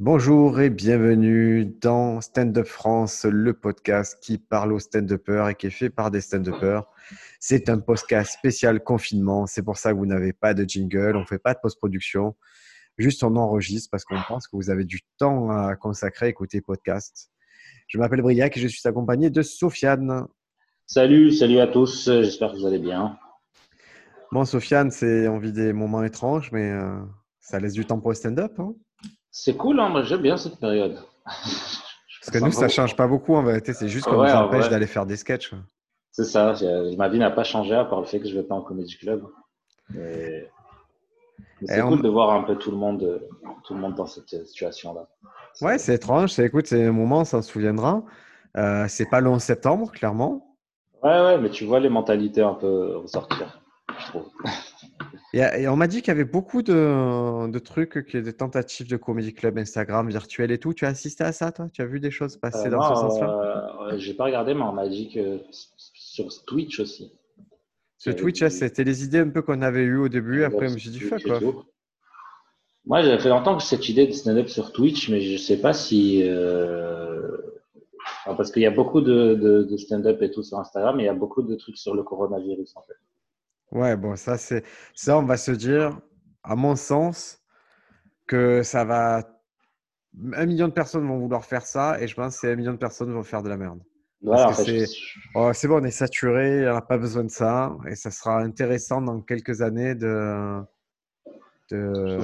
Bonjour et bienvenue dans Stand Up France, le podcast qui parle aux stand-uppers et qui est fait par des stand-uppers. C'est un podcast spécial confinement, c'est pour ça que vous n'avez pas de jingle, on ne fait pas de post-production, juste on enregistre parce qu'on pense que vous avez du temps à consacrer à écouter podcast. Je m'appelle Briac et je suis accompagné de Sofiane. Salut, salut à tous, j'espère que vous allez bien. Bon, Sofiane, c'est on vit des moments étranges, mais euh, ça laisse du temps pour le stand-up. Hein? C'est cool, hein j'aime bien cette période. Parce que nous, ça ne change pas beaucoup en vérité, c'est juste qu'on nous empêche d'aller faire des sketchs. C'est ça, ma vie n'a pas changé à part le fait que je ne vais pas en comédie club. Mais, c'est cool de voir un peu tout le monde, tout le monde dans cette situation-là. Ouais, c'est étrange. C'est, écoute, c'est un moment, ça se souviendra. Euh, c'est pas le 11 septembre, clairement. Ouais, ouais, mais tu vois les mentalités un peu ressortir, je trouve. Et, on m'a dit qu'il y avait beaucoup de, trucs, y a des tentatives de comédie club Instagram virtuel et tout. Tu as assisté à ça, toi? Tu as vu des choses passer euh, dans ce sens-là? euh, J'ai pas regardé, mais on m'a dit que sur Twitch aussi. Sur Twitch, c'était les idées un peu qu'on avait eues au début. Après, je me suis dit, fuck quoi. Moi, j'avais fait longtemps que cette idée de stand-up sur Twitch, mais je sais pas si. Euh, parce qu'il y a beaucoup de, de stand-up et tout sur Instagram, mais il y a beaucoup de trucs sur le coronavirus en fait. Ouais, bon, ça, c'est ça, on va se dire, à mon sens, que ça va. Un million de personnes vont vouloir faire ça et je pense que un million de personnes vont faire de la merde. Oh, c'est bon, on est saturé, on n'a pas besoin de ça et ça sera intéressant dans quelques années de. de...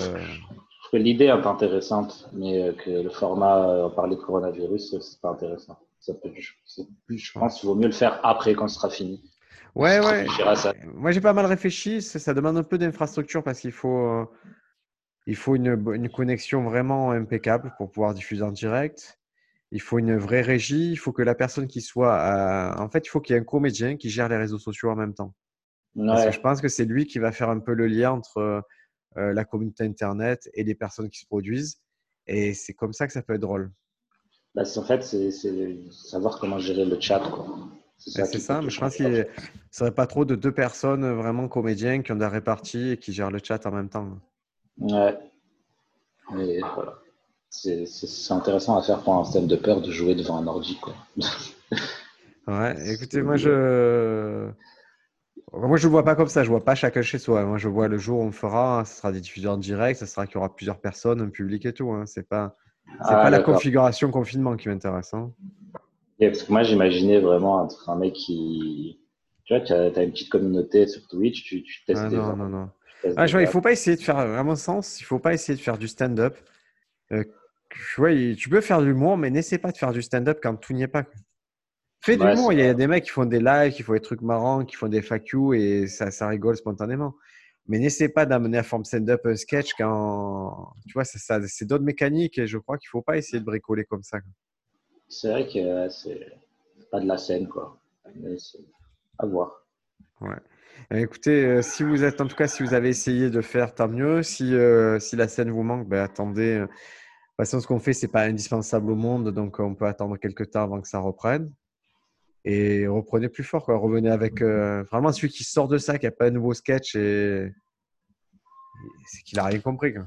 L'idée est intéressante, mais que le format, euh, parler de coronavirus, c'est pas intéressant. Ça peut, je pense qu'il vaut mieux le faire après quand ce sera fini. Ouais, ouais. Moi, j'ai pas mal réfléchi. Ça, demande un peu d'infrastructure parce qu'il faut, euh, il faut une, une, connexion vraiment impeccable pour pouvoir diffuser en direct. Il faut une vraie régie. Il faut que la personne qui soit. En fait, il faut qu'il y ait un comédien qui gère les réseaux sociaux en même temps. Parce que je pense que c'est lui qui va faire un peu le lien entre euh, la communauté Internet et les personnes qui se produisent. Et c'est comme ça que ça peut être drôle. Bah, en fait, c'est savoir comment gérer le chat. Quoi. C'est ça, mais je pense qu'il ne serait pas trop de deux personnes vraiment comédiens qui ont des réparties et qui gèrent le chat en même temps. Ouais. Et voilà. C'est intéressant à faire pour un stand de peur de jouer devant un ordi. Quoi. ouais, écoutez, moi je. Moi, je ne vois pas comme ça. Je ne vois pas chacun chez soi. Moi, je vois le jour où on fera, ce sera des diffuseurs en direct, ce sera qu'il y aura plusieurs personnes, un public et tout. Hein. Ce n'est pas, ah, pas la configuration confinement qui m'intéresse. Hein parce que moi, j'imaginais vraiment un, un, mec qui. Tu vois, tu as, une petite communauté sur Twitch, tu, tu testes ah, Non, non, non. Ah, je vois, il ne faut pas essayer de faire, vraiment sens, il ne faut pas essayer de faire du stand-up. Euh, tu peux faire de l'humour, mais n'essaie pas de faire du stand-up quand tout n'y est pas. Fais de l'humour. Il y a des mecs qui font des lives, qui font des trucs marrants, qui font des FAQ et ça, ça rigole spontanément. Mais n'essaie pas d'amener à forme stand-up un sketch quand. Tu vois, ça, ça c'est d'autres mécaniques et je crois qu'il ne faut pas essayer de bricoler comme ça c'est vrai que c'est pas de la scène, quoi. Mais à voir. Ouais. Eh, écoutez, euh, si vous êtes, en tout cas, si vous avez essayé de faire, tant mieux. Si, euh, si la scène vous manque, ben, attendez. De toute façon, ce qu'on fait, c'est pas indispensable au monde, donc on peut attendre quelques temps avant que ça reprenne. Et reprenez plus fort, quoi. Revenez avec euh, vraiment celui qui sort de ça, qui n'a pas un nouveau sketch, et c'est qu'il a rien compris. Quoi.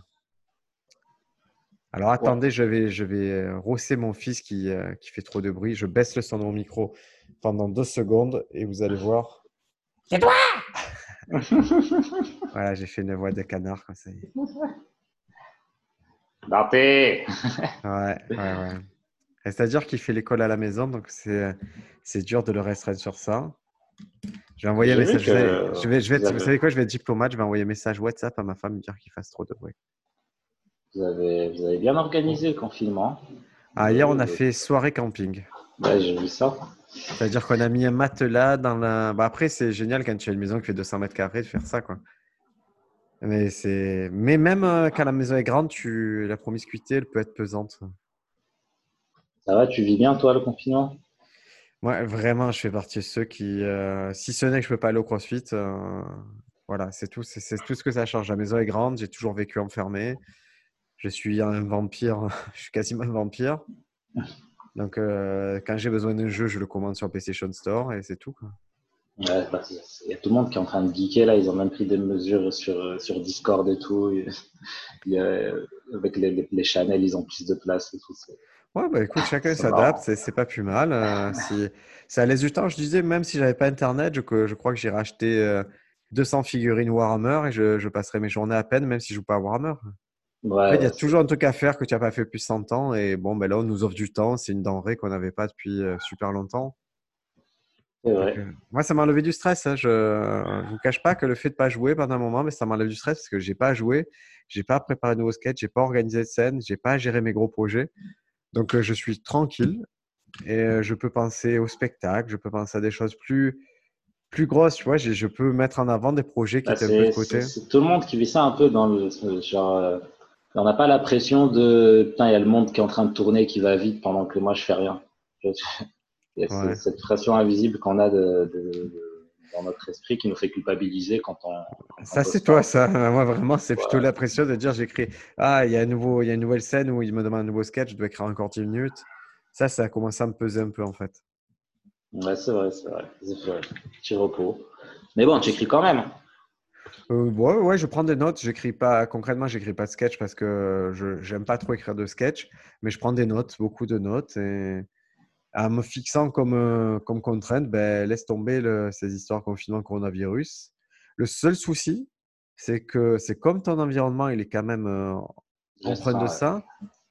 Alors attendez, je vais, je vais euh, rosser mon fils qui, euh, qui fait trop de bruit. Je baisse le son de mon micro pendant deux secondes et vous allez voir. C'est toi Voilà, j'ai fait une voix de canard comme ça. Ouais, ouais, ouais. C'est-à-dire qu'il fait l'école à la maison, donc c'est dur de le restreindre sur ça. Je vais envoyer un message. Je vais, je vais vous savez quoi Je vais être diplomate. Je vais envoyer un message WhatsApp à ma femme dire qu'il fasse trop de bruit. Vous avez, vous avez bien organisé le confinement. Ah, hier, on a fait soirée camping. Ouais, j'ai vu ça. C'est-à-dire qu'on a mis un matelas dans la. Bah, après, c'est génial quand tu as une maison qui fait 200 mètres carrés de faire ça, quoi. Mais, c'est... Mais même euh, quand la maison est grande, tu... la promiscuité, elle peut être pesante. Ça va, tu vis bien, toi, le confinement? Ouais, vraiment, je fais partie de ceux qui. Euh, si ce n'est que je ne peux pas aller au crossfit, euh, voilà, c'est tout, c'est, c'est tout ce que ça change. La maison est grande, j'ai toujours vécu enfermé je suis un vampire, je suis quasiment un vampire. Donc, euh, quand j'ai besoin d'un jeu, je le commande sur PlayStation Store et c'est tout. Ouais, bah, il y a tout le monde qui est en train de geeker là. Ils ont même pris des mesures sur, sur Discord et tout. Il y a, avec les, les, channels, ils ont plus de place et tout. Ouais, bah écoute, chacun s'adapte, c'est pas plus mal. Euh, si, ça laisse du temps. Je disais, même si j'avais pas Internet, je, je crois que j'ai racheté 200 euh, figurines Warhammer et je, je, passerai mes journées à peine, même si je joue pas à Warhammer. Ouais, il y a toujours un truc à faire que tu n'as pas fait depuis 100 ans. Et bon, ben là, on nous offre du temps. C'est une denrée qu'on n'avait pas depuis euh, super longtemps. Vrai. moi, ça m'a enlevé du stress. Hein. Je ne vous cache pas que le fait de ne pas jouer pendant un moment, mais ça m'enlève du stress parce que j'ai pas joué, j'ai pas préparé de nouveaux sketchs, j'ai pas organisé de scène, j'ai pas géré mes gros projets. Donc, euh, je suis tranquille et euh, je peux penser au spectacle, je peux penser à des choses plus, plus grosses. Tu vois, je peux mettre en avant des projets qui bah, étaient un peu de côté. C'est tout le monde qui vit ça un peu dans le genre. On n'a pas la pression de putain, il y a le monde qui est en train de tourner, qui va vite pendant que moi je fais rien. Il y a cette pression invisible qu'on a de, de, dans notre esprit qui nous fait culpabiliser quand on. ça, c'est toi, ça. Moi, vraiment, c'est plutôt la pression de dire j'écris Ah, il y, a un nouveau, il y a une nouvelle scène où il me demande un nouveau sketch, je dois écrire encore 10 minutes. Ça, ça a commencé à me peser un peu, en fait. Ouais, c'est vrai, c'est vrai. C'est vrai. Petit repos. Mais bon, tu écris quand même. Euh, ouais, ouais, je prends des notes. J'écris pas concrètement, j'écris pas de sketch parce que je j'aime pas trop écrire de sketch, mais je prends des notes, beaucoup de notes et en me fixant comme, euh, comme contrainte, ben, laisse tomber le, ces histoires confinement coronavirus. Le seul souci, c'est que c'est comme ton environnement, il est quand même euh, empreint de ça.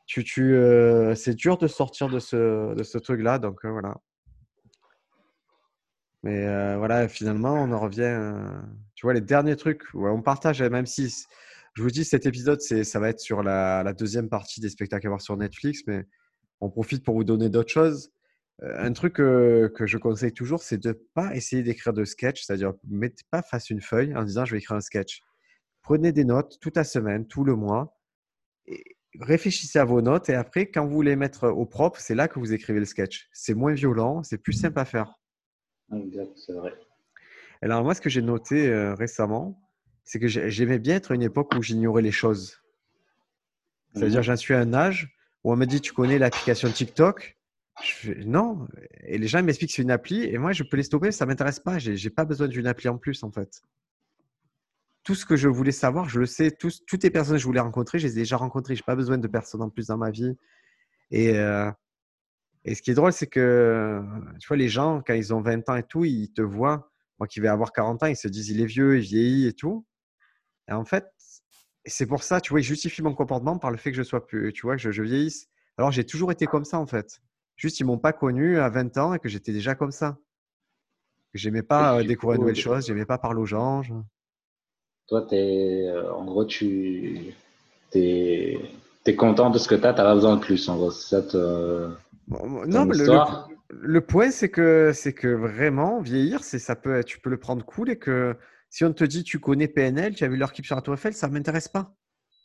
Tu, tu, euh, c'est dur de sortir de ce, de ce truc-là, donc euh, voilà. Mais voilà, finalement, on en revient. Tu vois, les derniers trucs, où on partage, même si je vous dis, cet épisode, c'est, ça va être sur la, deuxième partie des spectacles à voir sur Netflix, mais on profite pour vous donner d'autres choses. Euh, un truc que, je conseille toujours, c'est de ne pas essayer d'écrire de sketch, c'est-à-dire ne mettez pas face une feuille en disant je vais écrire un sketch. Prenez des notes toute la semaine, tout le mois, réfléchissez à vos notes et après, quand vous les mettre au propre, c'est là que vous écrivez le sketch. C'est moins violent, c'est plus simple à faire. Exact, c'est vrai. Alors moi, ce que j'ai noté euh, récemment, c'est que j'aimais bien être à une époque où j'ignorais les choses. C'est-à-dire, mmh j'en suis à un âge où on me dit, tu connais l'application TikTok? Non. Et les gens m'expliquent que c'est une appli et moi, je peux les stopper, ça ne m'intéresse pas. Je n'ai pas besoin d'une appli en plus, en fait. Tout ce que je voulais savoir, je le sais. toutes les personnes que je voulais rencontrer, je les ai déjà rencontrées. Je n'ai pas besoin de personnes en plus dans ma vie. Et, euh, et ce qui est drôle, c'est que, tu vois, les gens, quand ils ont 20 ans et tout, ils te voient. Moi qui vais avoir 40 ans, ils se disent, il est vieux, il vieillit et tout. Et en fait, c'est pour ça, tu vois, ils justifient mon comportement par le fait que je sois plus, tu vois, que je, je vieillisse. Alors, j'ai toujours été comme ça, en fait. Juste, ils m'ont pas connu à 20 ans et que j'étais déjà comme ça. J'aimais pas euh, découvrir de nouvelles choses, j'aimais pas parler aux gens. Toi, es, euh, en gros, tu es, es, content de ce que tu as, tu n'as pas besoin de plus. En gros, ça non, mais le, le, point, c'est que, c'est que vraiment, vieillir, ça peut, tu peux le prendre cool et que si on te dit tu connais PNL, tu as vu leur clip sur la Tour Eiffel, ça ne m'intéresse pas.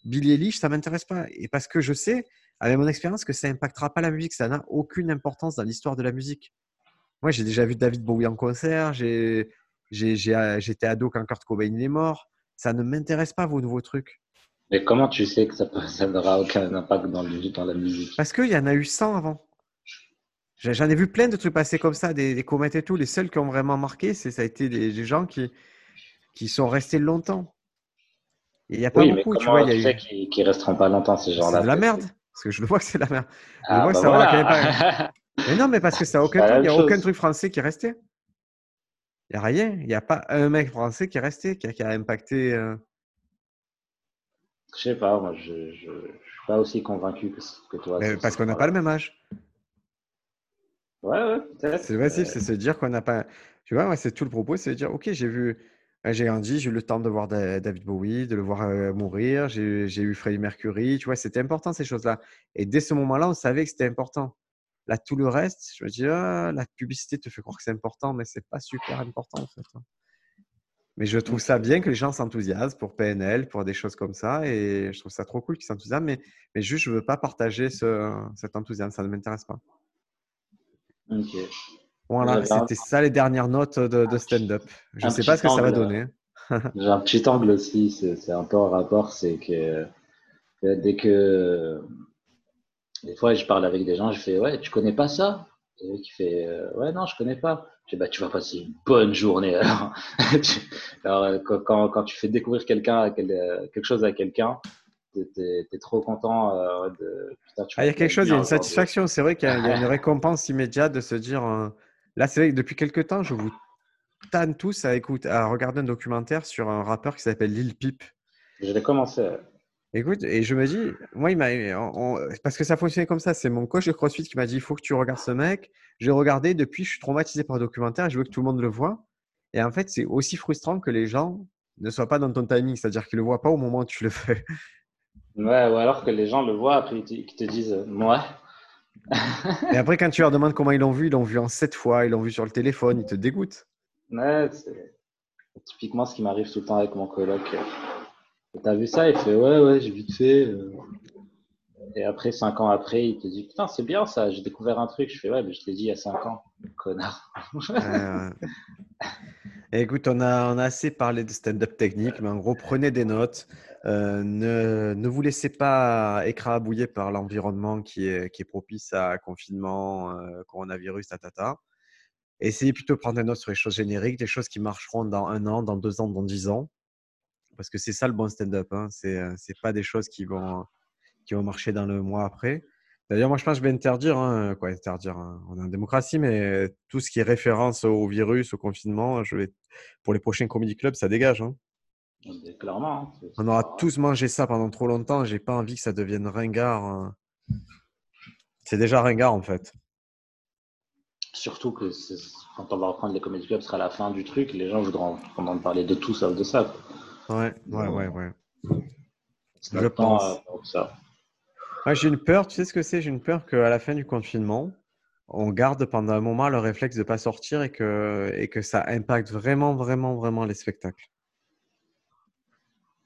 Billy Eilish, ça ne m'intéresse pas. Et parce que je sais, avec mon expérience, que ça n'impactera pas la musique. Ça n'a aucune importance dans l'histoire de la musique. Moi, j'ai déjà vu David Bowie en concert. J'ai, j'étais ado quand Kurt Cobain est mort. Ça ne m'intéresse pas, vos nouveaux trucs. Mais comment tu sais que ça, n'aura aucun impact dans, dans la musique? Parce qu'il y en a eu 100 avant. J'en ai vu plein de trucs passer comme ça, des, comètes et tout. Les seuls qui ont vraiment marqué, c'est ça a été des, gens qui, qui sont restés longtemps. Il n'y a pas beaucoup, tu vois. Il y a qui, resteront pas longtemps, ces gens-là? C'est de la merde. Parce que je le vois que c'est la merde. Je ah, vois que bah ça Mais non, mais parce que ça aucun il n'y a aucun truc français qui est resté. Il n'y a rien. Il n'y a pas un mec français qui est resté, qui a, impacté. Euh... Je sais pas, moi, je ne suis pas aussi convaincu que, toi. parce qu'on n'a pas le même âge. Ouais, ouais. C'est facile, c'est se dire qu'on n'a pas. Tu vois, c'est tout le propos, c'est de dire, OK, j'ai vu j'ai grandi, j'ai eu le temps de voir David Bowie, de le voir euh, mourir. J'ai eu Freddie Mercury. Tu vois, c'était important ces choses-là. Et dès ce moment-là, on savait que c'était important. Là, tout le reste, je me dis, ah, la publicité te fait croire que c'est important, mais c'est pas super important en fait. Hein. Mais je trouve ça bien que les gens s'enthousiasment pour PNL, pour des choses comme ça. Et je trouve ça trop cool qu'ils s'enthousiasment. Mais, mais juste, je ne veux pas partager ce, cet enthousiasme. Ça ne m'intéresse pas. Voilà, c'était ça les dernières notes de, stand-up. Je ne sais pas ce que ça va donner. J'ai un petit angle aussi, c'est un peu en rapport, c'est que dès que des fois je parle avec des gens, je fais ouais, tu connais pas ça? Et qui fait euh, ouais non, je connais pas. bah, tu vas passer une bonne journée. Alors, quand, quand, tu fais découvrir quelqu'un, quelque chose à quelqu'un, tu es, trop content de. ah, il y a quelque chose, il y a une satisfaction. C'est vrai qu'il y, a une récompense immédiate de se dire. Là, c'est vrai que depuis quelques temps, je vous tanne tous à, écouter, à regarder un documentaire sur un rappeur qui s'appelle Lil Peep. Je vais commencer. Écoute, et je me dis, moi, il m'a, parce que ça fonctionnait comme ça. C'est mon coach de CrossFit qui m'a dit, il faut que tu regardes ce mec. J'ai regardé, depuis, je suis traumatisé par le documentaire. Je veux que tout le monde le voit. Et en fait, c'est aussi frustrant que les gens ne soient pas dans ton timing, c'est-à-dire qu'ils le voient pas au moment où tu le fais. Ouais, ou alors que les gens le voient après ils te disent, moi. et après, quand tu leur demandes comment ils l'ont vu, ils l'ont vu en sept fois, ils l'ont vu sur le téléphone, ils te dégoûtent. Ouais, c'est typiquement ce qui m'arrive tout le temps avec mon coloc. T'as vu ça Il fait ouais, ouais, j'ai vite fait. Euh. Et après, cinq ans après, il te dit Putain, c'est bien ça, j'ai découvert un truc. Je fais Ouais, mais je t'ai dit il y a cinq ans, connard. Écoute, on a, on a assez parlé de stand-up technique, mais en gros, prenez des notes. Euh, ne, ne, vous laissez pas écrabouiller par l'environnement qui est, qui est propice à confinement, euh, coronavirus, tatata. Essayez plutôt de prendre des notes sur les choses génériques, des choses qui marcheront dans un an, dans deux ans, dans dix ans parce que c'est ça le bon stand-up. Hein. C'est n'est euh, pas des choses qui vont, qui vont marcher dans le mois après. D'ailleurs, moi, je pense que je vais interdire, hein, quoi, interdire, hein. on est en démocratie, mais tout ce qui est référence au virus, au confinement, je vais, pour les prochains comedy clubs, ça dégage. Clairement. On aura tous mangé ça pendant trop longtemps. J'ai pas envie que ça devienne ringard. C'est déjà ringard, en fait. Surtout que quand on va reprendre les comedy clubs, ce sera la fin du truc. Les gens voudront entendre parler de tout sauf de ça. Ouais, ouais, ouais, ouais. Je pense. ça. j'ai une peur, tu sais ce que c'est? J'ai une peur qu'à la fin du confinement, on garde pendant un moment le réflexe de ne pas sortir et que, et que ça impacte vraiment, vraiment, vraiment les spectacles.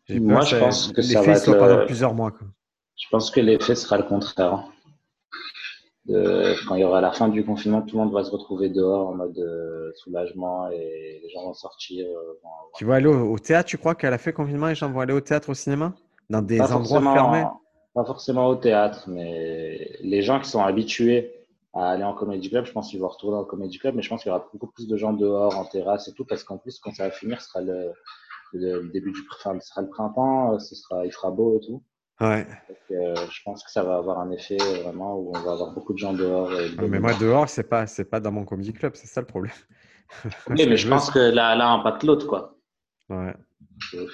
Moi, je pense que ça va être pendant plusieurs mois. Je pense que l'effet sera le contraire quand il y aura la fin du confinement, tout le monde va se retrouver dehors en mode euh, soulagement et les gens vont sortir. Euh, tu vas aller au, théâtre, tu crois qu'à la fin du confinement, les gens vont aller au théâtre, au cinéma? Dans des endroits fermés? Pas forcément au théâtre, mais les gens qui sont habitués à aller en comédie club, je pense qu'ils vont retourner en comédie club, mais je pense qu'il y aura beaucoup plus de gens dehors, en terrasse et tout, parce qu'en plus, quand ça va finir, ce sera le, début du enfin, sera le printemps, ce sera, il fera beau et tout. Ouais. Euh, je pense que ça va avoir un effet vraiment où on va avoir beaucoup de gens dehors. mais moi, dehors, c'est pas, c'est pas dans mon comedy club, c'est ça le problème. oui, mais je pense que là, là, impacte l'autre, quoi. Ouais.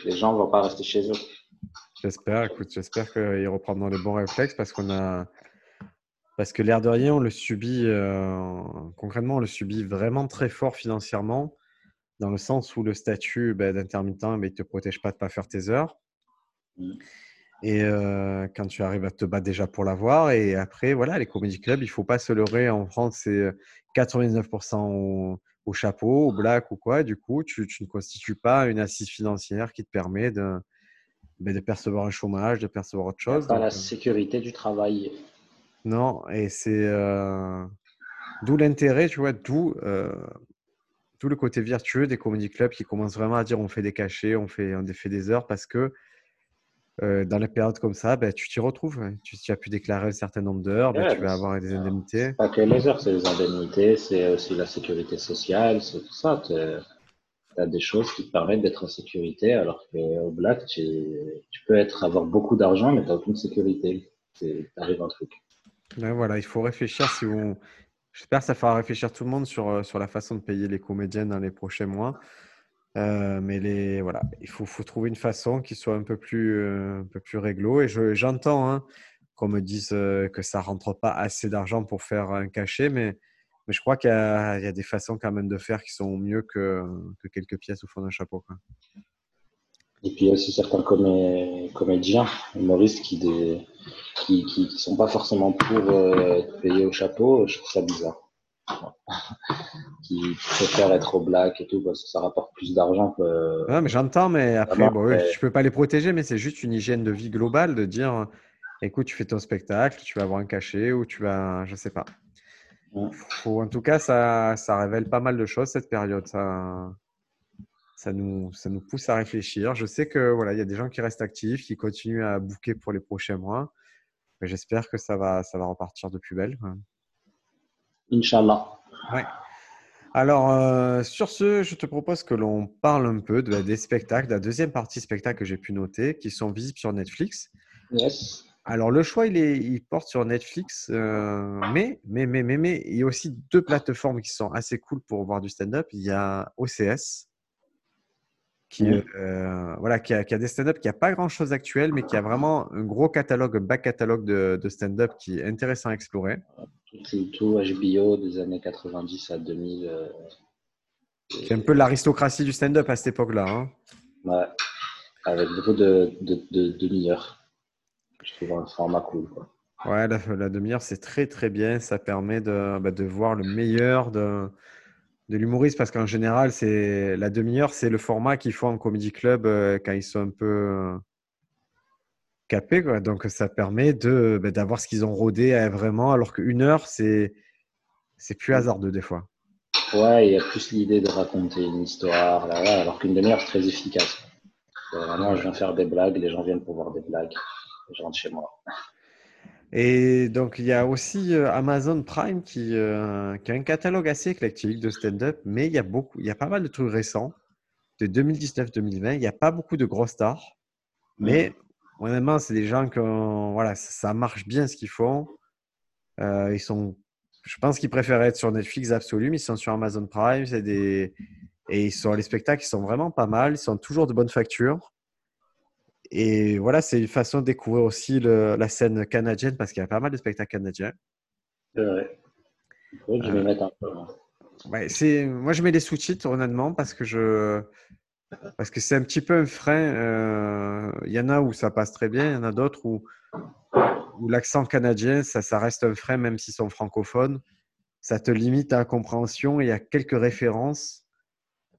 Les gens vont pas rester chez eux. J'espère, écoute, j'espère qu'ils reprendront les bons réflexes parce qu'on a. Parce que l'air de rien, on le subit, euh, concrètement, on le subit vraiment très fort financièrement, dans le sens où le statut ben, d'intermittent, ben, il ne te protège pas de ne pas faire tes heures. Mm. Et euh, quand tu arrives à te battre déjà pour l'avoir, et après, voilà, les comédie clubs, il faut pas se leurrer. En France, c'est 99% au, au, chapeau, au black ou quoi. Du coup, tu, tu, ne constitues pas une assise financière qui te permet de, ben, de percevoir un chômage, de percevoir autre chose. Pas la euh sécurité du travail. Non, et c'est euh, d'où l'intérêt, tu vois, d'où tout le côté vertueux des comédie clubs qui commencent vraiment à dire on fait des cachets, on fait, on fait des heures parce que euh, dans les périodes comme ça, ben, tu t'y retrouves. Tu, as pu déclarer un certain nombre d'heures, ben, tu vas avoir des indemnités. Pas que les heures, c'est les indemnités, c'est aussi la sécurité sociale, c'est tout ça. Tu as des choses qui te permettent d'être en sécurité, alors qu'au black, tu, peux être, avoir beaucoup d'argent, mais tu n'as aucune sécurité. arrive un truc. Ben voilà, il faut réfléchir si vous. J'espère que ça fera réfléchir tout le monde sur, euh, sur la façon de payer les comédiennes dans les prochains mois. Euh, mais les, voilà, il faut, trouver une façon qui soit un peu plus, euh, un peu plus réglo. Et j'entends hein, qu'on me dise que ça rentre pas assez d'argent pour faire un cachet, mais, mais je crois qu'il y, y, a des façons quand même de faire qui sont mieux que, que quelques pièces au fond d'un chapeau. Et puis il y a aussi certains comédiens, humoristes qui qui, sont pas forcément pour payer au chapeau. Je trouve ça bizarre qui préfèrent être au black et tout parce que ça rapporte plus d'argent que. mais j'entends, mais après, bon, je peux pas les protéger, mais c'est juste une hygiène de vie globale de dire écoute, tu fais ton spectacle, tu vas avoir un cachet ou tu vas. Je sais pas. en tout cas, ça, ça révèle pas mal de choses cette période. Ça, ça, nous, ça nous pousse à réfléchir. Je sais que voilà, il y a des gens qui restent actifs, qui continuent à bouquer pour les prochains mois. J'espère que ça va, ça va repartir de plus belle. Inch'Allah. Ouais. Alors, euh, sur ce, je te propose que l'on parle un peu de, des spectacles, de la deuxième partie spectacle que j'ai pu noter, qui sont visibles sur Netflix. Yes. Alors, le choix, il, est, il porte sur Netflix, euh, mais, mais, mais, mais, mais, il y a aussi deux plateformes qui sont assez cool pour voir du stand-up. Il y a OCS, qui, euh, voilà, qui, a, qui a des stand-up qui n'a pas grand-chose actuel, mais qui a vraiment un gros catalogue, un back catalogue de, de stand-up qui est intéressant à explorer. Tout, tout HBO des années 90 à 2000. euh, C'est un peu l'aristocratie du stand-up à cette époque-là. hein. ouais, avec beaucoup de, de, de, demi-heures. Je trouve un format cool. Quoi. Ouais, la, la demi-heure, c'est très très bien. Ça permet de, bah, de voir le meilleur de, de l'humoriste parce qu'en général, c'est la demi-heure, c'est le format qu'il faut en comedy club euh, quand ils sont un peu euh, capés. Donc, ça permet bah, d'avoir ce qu'ils ont rodé euh, vraiment, alors qu'une heure, c'est, plus hasardeux des fois. Ouais, il y a plus l'idée de raconter une histoire, alors qu'une demi-heure, c'est très efficace. Vraiment, je viens faire des blagues, les gens viennent pour voir des blagues. Je rentre chez moi. Et donc, il y a aussi euh, Amazon Prime qui, euh, qui a un catalogue assez éclectique de stand-up, mais il y a beaucoup, il y a pas mal de trucs récents de 2019-2020. Il n'y a pas beaucoup de gros stars, mais honnêtement, c'est des gens qui voilà, ça, ça marche bien ce qu'ils font. Euh, ils sont, je pense qu'ils préfèrent être sur Netflix absolu, mais ils sont sur Amazon Prime. C'est des, et ils sont, les spectacles, ils sont vraiment pas mal. Ils sont toujours de bonne facture. Et voilà, c'est une façon de découvrir aussi le- la scène canadienne parce qu'il y a pas mal de spectacles canadiens. C'est vrai. Il faudrait que je me mette un peu. hein. Ouais, c'est, moi, je mets les sous-titres honnêtement parce que je, parce que c'est un petit peu un frein. euh, Il y en a où ça passe très bien, il y en a d'autres où, où l'accent canadien, ça, ça reste un frein même s'ils sont francophones. Ça te limite à la compréhension et il y a quelques références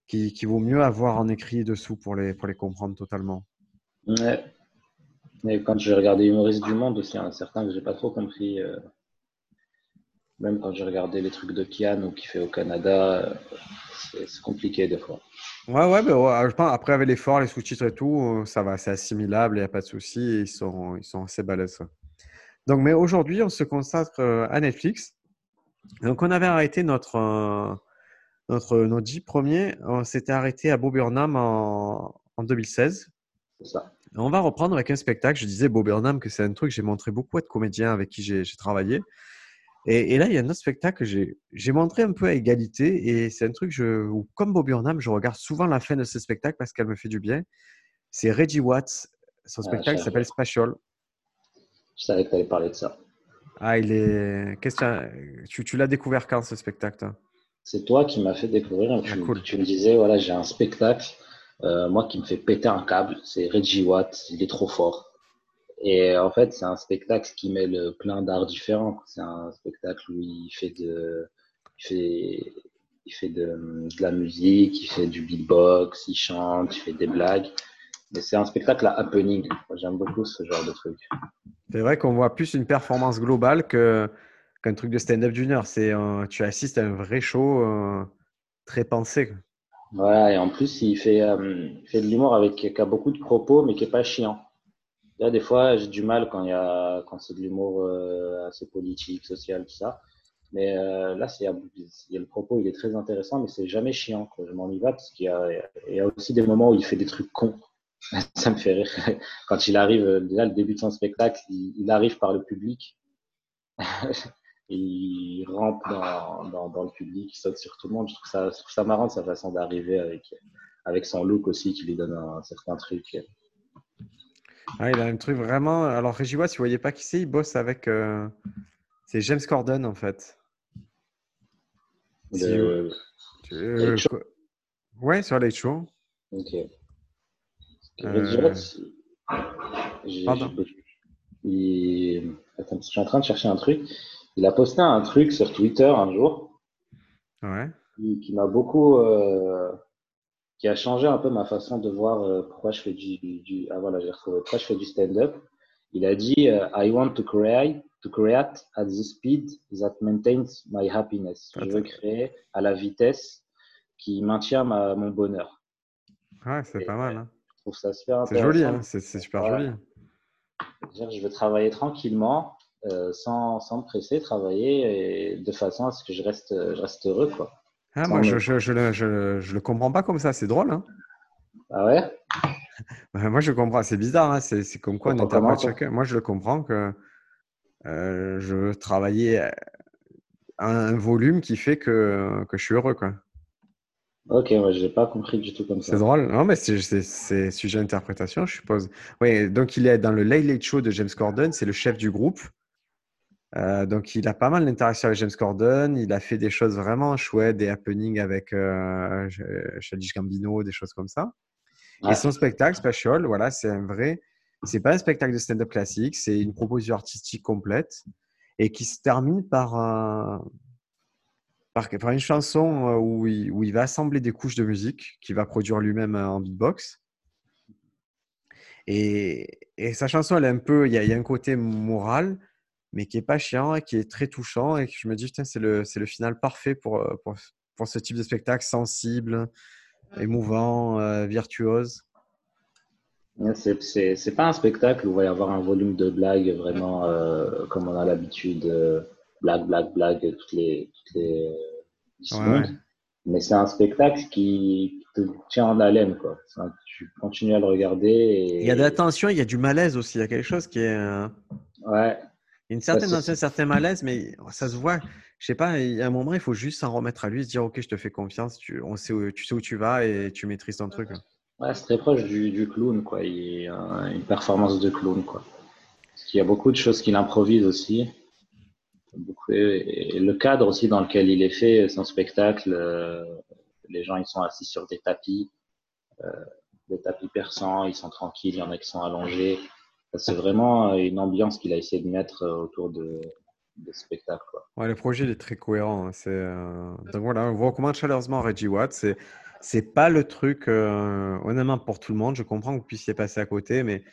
qui, qui vaut mieux avoir en écrit dessous pour les, pour les comprendre totalement. Ouais. Et quand j'ai regardé Humoriste du Monde aussi, il y en a certains que j'ai pas trop compris. euh, Même quand j'ai regardé les trucs de Kian ou qu'il fait au Canada, euh, c'est compliqué des fois. Ouais, ouais, mais je pense après avec l'effort, les sous-titres et tout, euh, ça va, c'est assimilable, il n'y a pas de souci, ils sont, ils sont assez balèzes. Donc, mais aujourd'hui, on se consacre à Netflix. Donc, on avait arrêté notre, notre, nos dix premiers, on s'était arrêté à Bob Burnham en, en 2016. Ça. On va reprendre avec un spectacle. Je disais Bob Burnham que c'est un truc, j'ai montré beaucoup à de comédiens avec qui j'ai travaillé. Et, et là, il y a un autre spectacle que j'ai montré un peu à égalité. Et c'est un truc je, où, comme Bob Burnham, je regarde souvent la fin de ce spectacle parce qu'elle me fait du bien. C'est Reggie Watts. Son Ah, spectacle s'appelle Spatial. Je savais que tu allais parler de ça. Ah, il est. Qu'est-ce que tu, tu l'as découvert quand ce spectacle C'est toi qui m'as fait découvrir. Tu, Ah, cool. tu me disais, voilà, j'ai un spectacle, euh, moi qui me fait péter un câble, c'est Reggie Watt, il est trop fort. Et en fait, c'est un spectacle qui mêle plein d'arts différents. C'est un spectacle où il fait de, il fait, il fait de, la musique, il fait du beatbox, il chante, il fait des blagues. Mais c'est un spectacle à happening. J'aime beaucoup ce genre de truc. C'est vrai qu'on voit plus une performance globale qu'un truc de stand-up d'une heure. Tu assistes à un vrai show euh, très pensé. Voilà, et en plus, il fait, euh, il fait de l'humour avec qui a beaucoup de propos, mais qui est pas chiant. Là, des fois, j'ai du mal quand il y a, quand c'est de l'humour euh, assez politique, social, tout ça. Mais euh, là, c'est, il y a le propos, il est très intéressant, mais c'est jamais chiant. Quoi. Je m'ennuie pas parce qu'il y a, il y a aussi des moments où il fait des trucs cons. Ça me fait rire. Quand il arrive, déjà, le début de son spectacle, il arrive par le public. il rampe dans, dans, dans le public, il saute sur tout le monde. Je trouve ça, je trouve ça marrant sa façon d'arriver avec, avec son look aussi qui lui donne un certain truc. Ah, il a un truc vraiment. Alors, Watts, si vous voyez pas qui c'est, il bosse avec. euh, C'est James Corden en fait. Si De- Euh, quoi- Ouais, sur Late Show. Ok. Euh, Pardon. Attends, je suis en train de chercher un truc. Il a posté un truc sur Twitter un jour Ouais. qui, qui m'a beaucoup, euh, qui a changé un peu ma façon de voir euh, pourquoi je fais du, du ah voilà, j'ai retrouvé, pourquoi je fais du stand-up. Il a dit euh, I want to create, to create at the speed that maintains my happiness. Je veux Attends. créer à la vitesse qui maintient ma, mon bonheur. Ouais, c'est pas mal. hein. Je trouve ça super C'est joli, hein. c'est super Ouais. joli. Je veux travailler tranquillement, euh, sans, sans me presser, travailler et de façon à ce que je reste, je reste heureux. Quoi. Ah, moi, je, je, je, le, je, le comprends pas comme ça. C'est drôle. Hein ah ouais? Moi, je comprends. C'est bizarre. Hein c'est comme quoi on interprète chacun. Moi, je le comprends que euh, je veux travailler à un volume qui fait que, que je suis heureux. Quoi. Ok, ouais, je n'ai pas compris du tout comme ça. C'est drôle. Non, mais c'est sujet d'interprétation, je suppose. Oui, donc il est dans le Late Late Show de James Corden. C'est le chef du groupe. Euh, donc, il a pas mal d'interactions avec James Corden. Il a fait des choses vraiment chouettes, des happenings avec euh, Gambino, des choses comme ça. Et son spectacle, Special, voilà, c'est un vrai. C'est pas un spectacle de stand-up classique, c'est une proposition artistique complète et qui se termine par, par, par, une chanson euh, où il, où il, va assembler des couches de musique qu'il va produire lui-même en beatbox. Et, et, sa chanson, elle est un peu, il y, a, il y a un côté moral, mais qui est pas chiant et qui est très touchant et que je me dis, c'est le, le final parfait pour, euh, pour, pour, ce type de spectacle sensible, émouvant, euh, virtuose. C'est pas un spectacle où il va y avoir un volume de blagues vraiment euh, comme on a l'habitude, blague, blague, blague, toutes les, toutes les ouais, Mais c'est un spectacle qui te tient en haleine. Quoi. tu continues à le regarder. Et... Il y a de la tension, il y a du malaise aussi. Il y a quelque chose qui est. Ouais, une certaine, un certain malaise, mais ça se voit. Je sais pas, il y a un moment, il faut juste s'en remettre à lui, se dire Ok, je te fais confiance, tu, on sait où, tu sais où tu vas et tu maîtrises ton truc. Ouais, c'est très proche du, du, clown, quoi. Il une performance de clown, quoi. il y a beaucoup de choses qu'il improvise aussi. Et le cadre aussi dans lequel il est fait, son spectacle, euh, les gens ils sont assis sur des tapis, euh, des tapis persans, ils sont tranquilles, il y en a qui sont allongés. C'est vraiment une ambiance qu'il a essayé de mettre euh, autour de, de spectacle. Quoi. Ouais, le projet il est très cohérent. Hein. C'est, euh, Donc voilà, on vous recommande chaleureusement Reggie Watt. C'est, c'est pas le truc, euh, honnêtement, pour tout le monde. Je comprends que vous puissiez passer à côté, mais,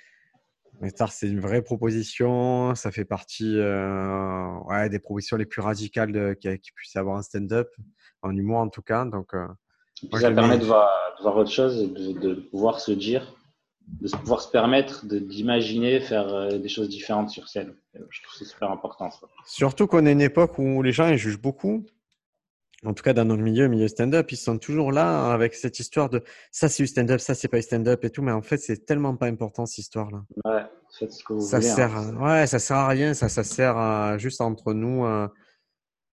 mais c'est une vraie proposition. Ça fait partie ouais, des propositions les plus radicales de, qui, qui puisse avoir un stand-up, en humour en tout cas. Donc, ça permet de voir, de voir, autre chose et de, de pouvoir se dire de pouvoir se permettre d'imaginer faire euh, des choses différentes sur scène. Je trouve que c'est super important. Surtout qu'on est une époque où les gens ils jugent beaucoup. En tout cas, dans notre milieu, milieu stand-up, ils sont toujours là avec cette histoire de ça c'est du stand-up, ça c'est pas du stand-up et tout. Mais en fait, c'est tellement pas important cette histoire-là. Ouais, faites ce que vous ça voulez, sert, hein. ouais, ça sert à rien. Ça, ça sert à, juste entre nous.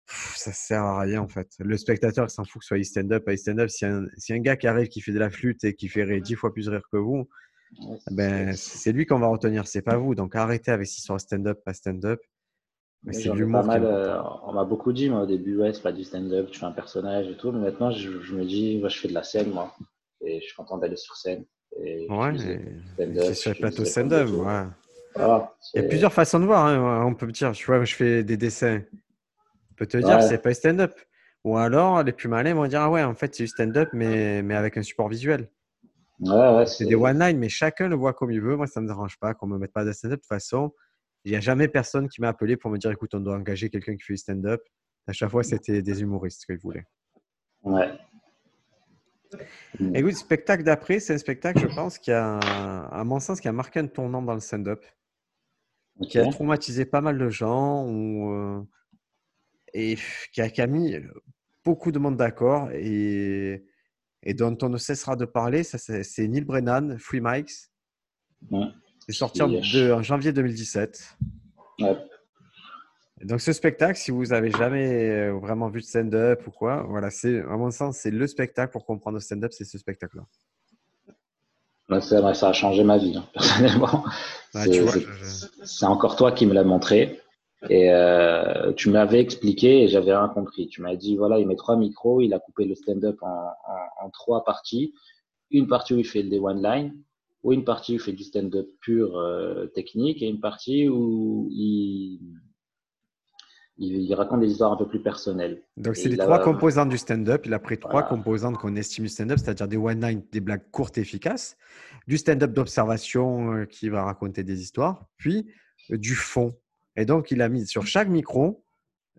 ça sert à rien en fait. Le spectateur s'en fout que ce soit stand-up, pas stand-up. Si un, si un gars qui arrive qui fait de la flûte et qui fait dix fois plus rire que vous, ben, c'est lui qu'on va retenir, c'est pas vous. Donc arrêtez avec cette histoire stand-up, pas stand-up. c'est euh, on m'a beaucoup dit, moi, au début, ouais, c'est pas du stand-up, tu fais un personnage et tout. Mais maintenant, je, me dis, moi, je fais de la scène, moi. Et je suis content d'aller sur scène. Et ouais, c'est sur le plateau stand-up. Ouais. Il y a plusieurs façons de voir. Hein. On peut me dire, tu vois, je fais des dessins. On peut te dire, c'est pas stand-up. Ou alors, les plus malins vont dire, ah ouais, en fait, c'est du stand-up, mais, mais avec un support visuel c'est des one-line, mais chacun le voit comme il veut. Moi, ça ne me dérange pas qu'on ne me mette pas de stand-up. De toute façon, il n'y a jamais personne qui m'a appelé pour me dire écoute, on doit engager quelqu'un qui fait du stand-up. À chaque fois, c'était des humoristes qu'ils voulaient. Ouais. Écoute, spectacle d'après, c'est un spectacle, je pense, qui a, à mon sens, qui a marqué un tournant dans le stand-up, qui a traumatisé pas mal de gens ou, euh, et qui a, qui a, mis beaucoup de monde d'accord. Et et dont on ne cessera de parler, c'est Neil Brennan, Free Mikes. C'est sorti en, janvier 2017. donc ce spectacle, si vous avez jamais euh, vraiment vu de stand-up ou quoi, voilà, c'est à mon sens c'est le spectacle pour comprendre le stand-up, c'est ce spectacle-là. ça a changé ma vie, hein, personnellement. c'est encore toi qui me l'as montré. Et euh, tu m'avais expliqué et j'avais rien compris. Tu m'as dit, voilà, il met trois micros, il a coupé le stand-up en, en, en, trois parties. Une partie où il fait des one-line, ou une partie où il fait du stand-up pur euh, technique, et une partie où il, il, raconte des histoires un peu plus personnelles. Donc, c'est les trois composantes du stand-up. Il a pris trois composantes qu'on estime du stand-up, c'est-à-dire des one-line, des blagues courtes et efficaces, du stand-up d'observation euh, qui va raconter des histoires, puis du fond et donc, il a mis sur chaque micro,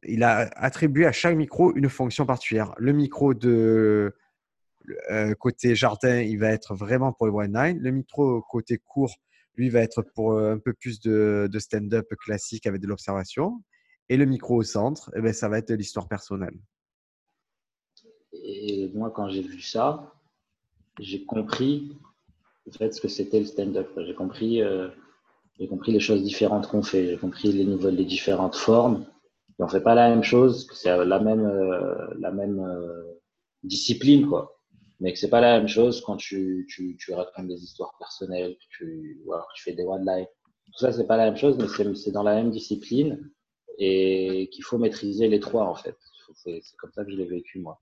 il a attribué à chaque micro une fonction particulière. Le micro de euh, côté jardin, il va être vraiment pour le one nine. Le micro côté court, lui, va être pour euh, un peu plus de, stand-up classique avec de l'observation. Et le micro au centre, eh ben, ça va être l'histoire personnelle. Et moi, quand j'ai vu ça, j'ai compris en fait, ce que c'était le stand-up. J'ai compris, euh, j'ai compris les choses différentes qu'on fait. J'ai compris les différentes formes. Et on fait pas la même chose, c'est la même, euh, la même euh, discipline, quoi. Mais que c'est pas la même chose quand tu, racontes des histoires personnelles, que tu, ou alors que tu fais des one-line. Tout ça, c'est pas la même chose, mais c'est dans la même discipline et qu'il faut maîtriser les trois, en fait. C'est comme ça que je l'ai vécu, moi.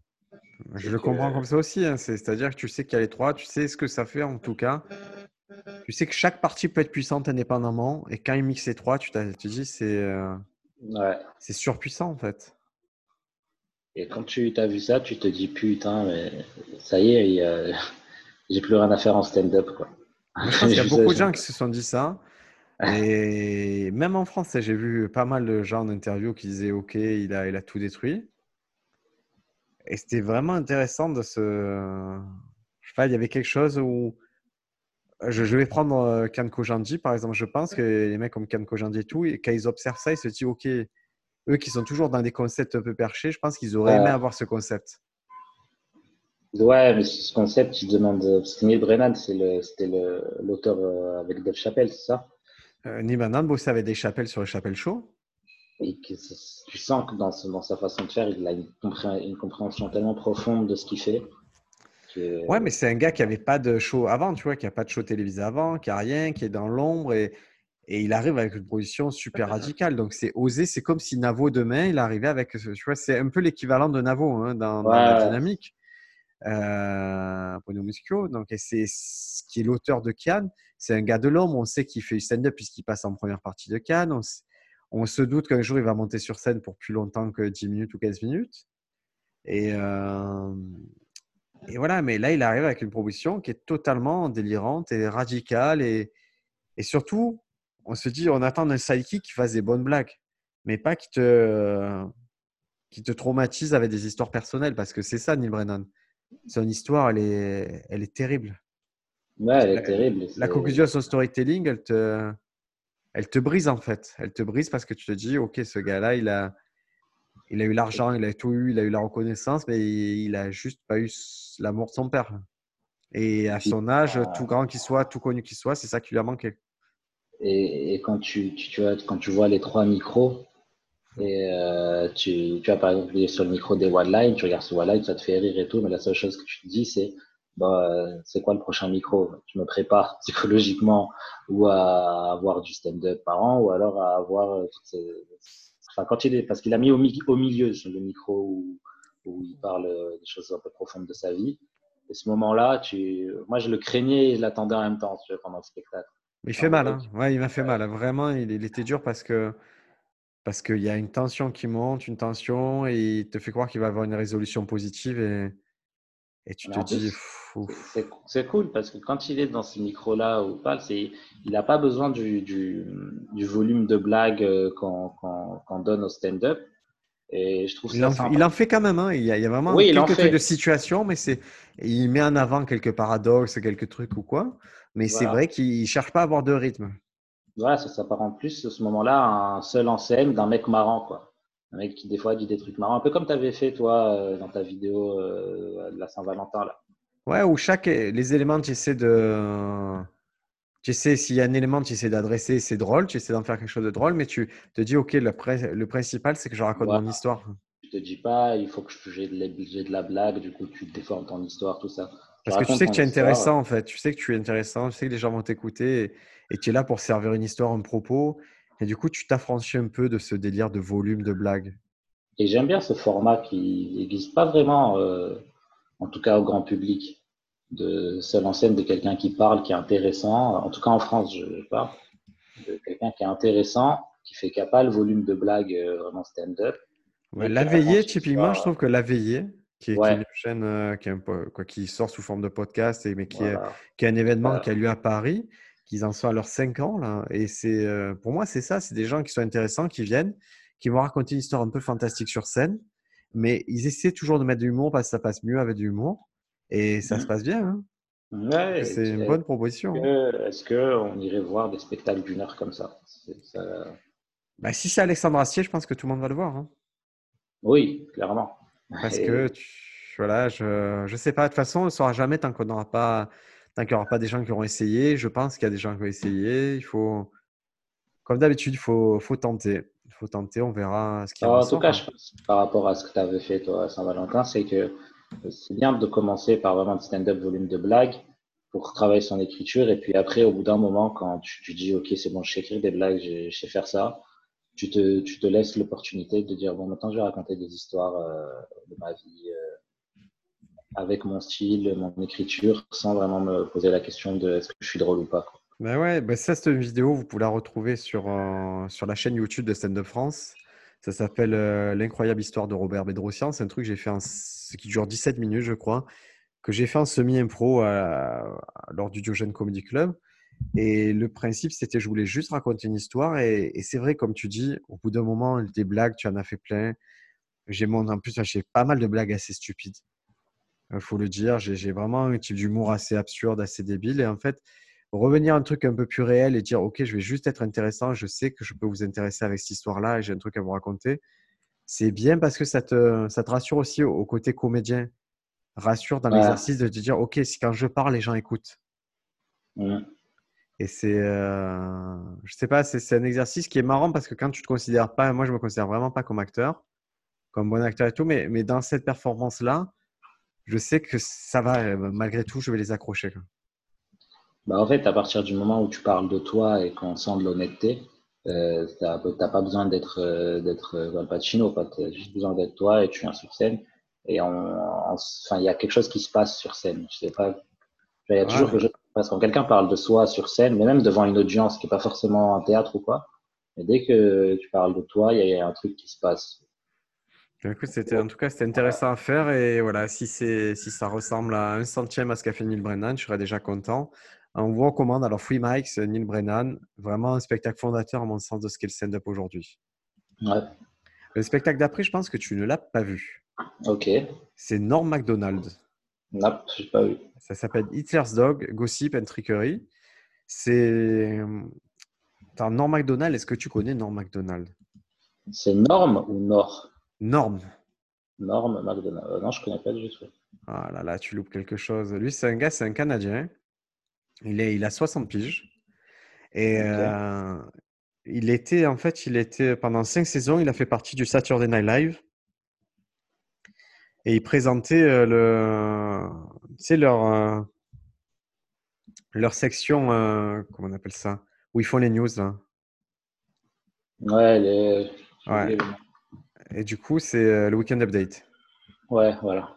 Je le comprends comme ça aussi. Hein. C'est-à-dire que tu sais qu'il y a les trois, tu sais ce que ça fait en tout cas. Tu sais que chaque partie peut être puissante indépendamment. Et quand il mixe les trois, tu te dis c'est euh, c'est surpuissant en fait. Et quand tu as vu ça, tu te dis putain, mais ça y est, j'ai plus rien à faire en stand-up. Il y a beaucoup de gens qui se sont dit ça. Et même en France, j'ai vu pas mal de gens d'interviews qui disaient Ok, il a, il a tout détruit. Et c'était vraiment intéressant de se. Je sais pas, il y avait quelque chose où. Je, vais prendre euh, Kanko Jandi, par exemple. Je pense que les mecs comme Kanko Jandi et tout, et quand ils observent ça, ils se disent Ok, eux qui sont toujours dans des concepts un peu perchés, je pense qu'ils auraient aimé avoir ce concept. Ouais, mais ce concept, il demande. Parce que Neil Brennan, c'était l'auteur euh, avec Dave Chappelle, c'est ça? Euh, Neil Brennan bossait avec Dave Chappelle sur le Chappelle Show. Et que tu sens que dans, dans, sa façon de faire, il a une, compréhension tellement profonde de ce qu'il fait. Ouais, mais c'est un gars qui n'avait pas de show avant, tu vois, qui n'a pas de show télévisé avant, qui n'a rien, qui est dans l'ombre et, et, il arrive avec une position super radicale. Donc c'est osé, c'est comme si Navo demain, il arrivait avec, tu vois, c'est un peu l'équivalent de Navo hein, dans, la dynamique. Euh, Muschio, donc c'est ce qui est l'auteur de Cannes. C'est un gars de l'ombre, on sait qu'il fait du stand-up puisqu'il passe en première partie de Cannes. On on se doute qu'un jour, il va monter sur scène pour plus longtemps que 10 minutes ou 15 minutes. Et, euh, et voilà, mais là, il arrive avec une proposition qui est totalement délirante et radicale. Et, et surtout, on se dit, on attend d'un sidekick qui fasse des bonnes blagues, mais pas qui te, qui te traumatise avec des histoires personnelles, parce que c'est ça, Neil Brennan. Son histoire, elle est, elle est terrible. Ouais, elle est terrible. La conclusion de son storytelling, elle te, elle te brise en fait. Elle te brise parce que tu te dis, ok, ce gars-là, il a, il a eu l'argent, il a tout eu, il a eu la reconnaissance, mais il a juste pas eu l'amour de son père. Et à son âge, tout grand qu'il soit, tout connu qu'il soit, c'est ça qui lui a manqué. Et, quand, tu, tu, quand tu vois les trois micros, et euh, tu, tu as par exemple sur le micro des Wildline, tu regardes ce Wildline, ça te fait rire et tout, mais la seule chose que tu te dis, c'est bah, c'est quoi le prochain micro? Je me prépare psychologiquement ou à avoir du stand-up par an ou alors à avoir euh, enfin, quand il est parce qu'il a mis au, au milieu le micro où, où, il parle euh, des choses un peu profondes de sa vie. Et ce moment-là, tu... moi je le craignais et je l'attendais en même temps tu vois, pendant le spectacle. Mais il fait mal, hein. ouais, il m'a fait mal. Vraiment, il, il, était dur parce que parce qu'il y a une tension qui monte, une tension, et il te fait croire qu'il va avoir une résolution positive et et tu te dis, c'est cool parce que quand il est dans ce micro-là ou pas, il n'a pas besoin du, du, du, volume de blagues euh, qu'on donne au stand-up. Et je trouve il, ça en, il en fait quand même. Hein. Il, y a, il, y a, vraiment oui, quelques trucs de situation, mais c'est il met en avant quelques paradoxes, quelques trucs ou quoi. Mais c'est vrai qu'il cherche pas à avoir de rythme. Voilà, ça s'apparente plus à ce moment-là un seul en scène d'un mec marrant, quoi. Un mec qui, des fois, dit des trucs marrants, un peu comme tu avais fait, toi, euh, dans ta vidéo euh, de la Saint-Valentin, là. Ouais, où chaque, les éléments, tu essaies de. Tu essaies, s'il y a un élément, tu essaies d'adresser, c'est drôle, tu essaies d'en faire quelque chose de drôle, mais tu te dis, OK, le, le principal, c'est que je raconte mon histoire. Tu te dis pas, il faut que j'ai de, de, la blague, du coup, tu déformes ton histoire, tout ça. Parce que tu sais que tu es intéressant, en fait. Tu sais que tu es intéressant, tu sais que les gens vont t'écouter et, et tu es là pour servir une histoire, un propos. Et du coup, tu t'affranchis un peu de ce délire de volume de blagues? Et j'aime bien ce format qui n'existe pas vraiment, euh, en tout cas au grand public, de seule en scène de quelqu'un qui parle, qui est intéressant. En tout cas en France, je parle de quelqu'un qui est intéressant, qui fait pas le volume de blagues euh, vraiment stand-up. la veillée, typiquement, je trouve que la veillée, qui est, une chaîne euh, qui, quoi, qui, sort sous forme de podcast, et, mais qui, est, qui est un événement qui a lieu à Paris qu'ils en sont à leurs 5 ans. Là. Et c'est, euh, pour moi, c'est ça. C'est des gens qui sont intéressants, qui viennent, qui vont raconter une histoire un peu fantastique sur scène. Mais ils essaient toujours de mettre de l'humour parce que ça passe mieux avec de l'humour. Et ça se mmh. passe bien. Hein. Ouais, c'est une bonne proposition. Hein. Est-ce qu'on irait voir des spectacles d'une heure comme ça, Bah, Si c'est Alexandre Assier, je pense que tout le monde va le voir. Hein. Oui, clairement. Parce que tu voilà, je ne sais pas. De toute façon, on ne saura jamais tant qu'on n'aura pas, tant qu'il n'y aura pas des gens qui auront essayé. Je pense qu'il y a des gens qui ont essayé. Il faut, comme d'habitude, il faut, faut tenter. Il faut tenter, on verra ce qui En tout cas, je pense, par rapport à ce que tu avais fait, toi, à Saint-Valentin, c'est que c'est bien de commencer par vraiment un stand-up volume de blagues pour travailler son écriture. Et puis après, au bout d'un moment, quand tu, tu dis, OK, c'est bon, je sais écrire des blagues, je, sais faire ça, tu te, tu te laisses l'opportunité de dire, bon, maintenant, je vais raconter des histoires euh, de ma vie euh, avec mon style, mon écriture, sans vraiment me poser la question de est-ce que je suis drôle ou pas. Ben ouais, ben ça, cette vidéo, vous pouvez la retrouver sur, euh, sur la chaîne YouTube de Stand Up France. Ça s'appelle L'incroyable histoire de Robert Bedrosian. C'est un truc que j'ai fait en, qui dure 17 minutes, je crois que j'ai fait en semi-impro lors du Diogène Comedy Club. Et le principe, c'était je voulais juste raconter une histoire. Et, c'est vrai, comme tu dis, au bout d'un moment, des blagues, tu en as fait plein. J'ai en plus, j'ai pas mal de blagues assez stupides. Il faut le dire. J'ai vraiment un type d'humour assez absurde, assez débile. Et en fait, revenir à un truc un peu plus réel et dire Ok, je vais juste être intéressant. Je sais que je peux vous intéresser avec cette histoire-là et j'ai un truc à vous raconter. C'est bien parce que ça te, ça te rassure aussi au côté comédien rassure dans l'exercice de te dire, OK, si quand je parle, les gens écoutent. Et c'est, euh, je sais pas, c'est un exercice qui est marrant parce que quand tu te considères pas, moi je me considère vraiment pas comme acteur, comme bon acteur et tout, mais, mais dans cette performance-là, je sais que ça va, euh, malgré tout, je vais les accrocher. Bah en fait, à partir du moment où tu parles de toi et qu'on sent de l'honnêteté, euh, tu n'as pas besoin d'être euh, d'être Al Pacino, tu as juste besoin d'être toi et tu viens sur scène et enfin, il y a quelque chose qui se passe sur scène. Je sais pas. Il y a toujours parce que quand quelqu'un parle de soi sur scène, mais même devant une audience qui n'est pas forcément un théâtre ou quoi, mais dès que tu parles de toi, il y a un truc qui se passe. C'était, en tout cas, c'était intéressant à faire. Et voilà, si, c'est, si ça ressemble à un centième à ce qu'a fait Neil Brennan, je serais déjà content. On vous recommande alors Free Mike, Neil Brennan, vraiment un spectacle fondateur à mon sens de ce qu'est le stand-up aujourd'hui. Ouais. Le spectacle d'après, je pense que tu ne l'as pas vu. Ok. C'est Norm MacDonald. Non, je n'ai pas vu. Ça s'appelle Hitler's Dog, Gossip and Trickery. C'est. Norm MacDonald, est-ce que tu connais Norm MacDonald? C'est Norm ou Nord Norm. Norm MacDonald. Euh, non, je ne connais pas du tout. Ah là là, tu loupes quelque chose. Lui, c'est un gars, c'est un Canadien. Il, est, il a 60 piges. Et euh, il était, en fait, il était pendant cinq saisons, il a fait partie du Saturday Night Live. Et ils présentaient euh, le, tu sais, leur, leur section, euh, comment on appelle ça, où ils font les news. Là. Ouais, les... ouais. Et du coup, c'est le Weekend Update. Ouais, voilà.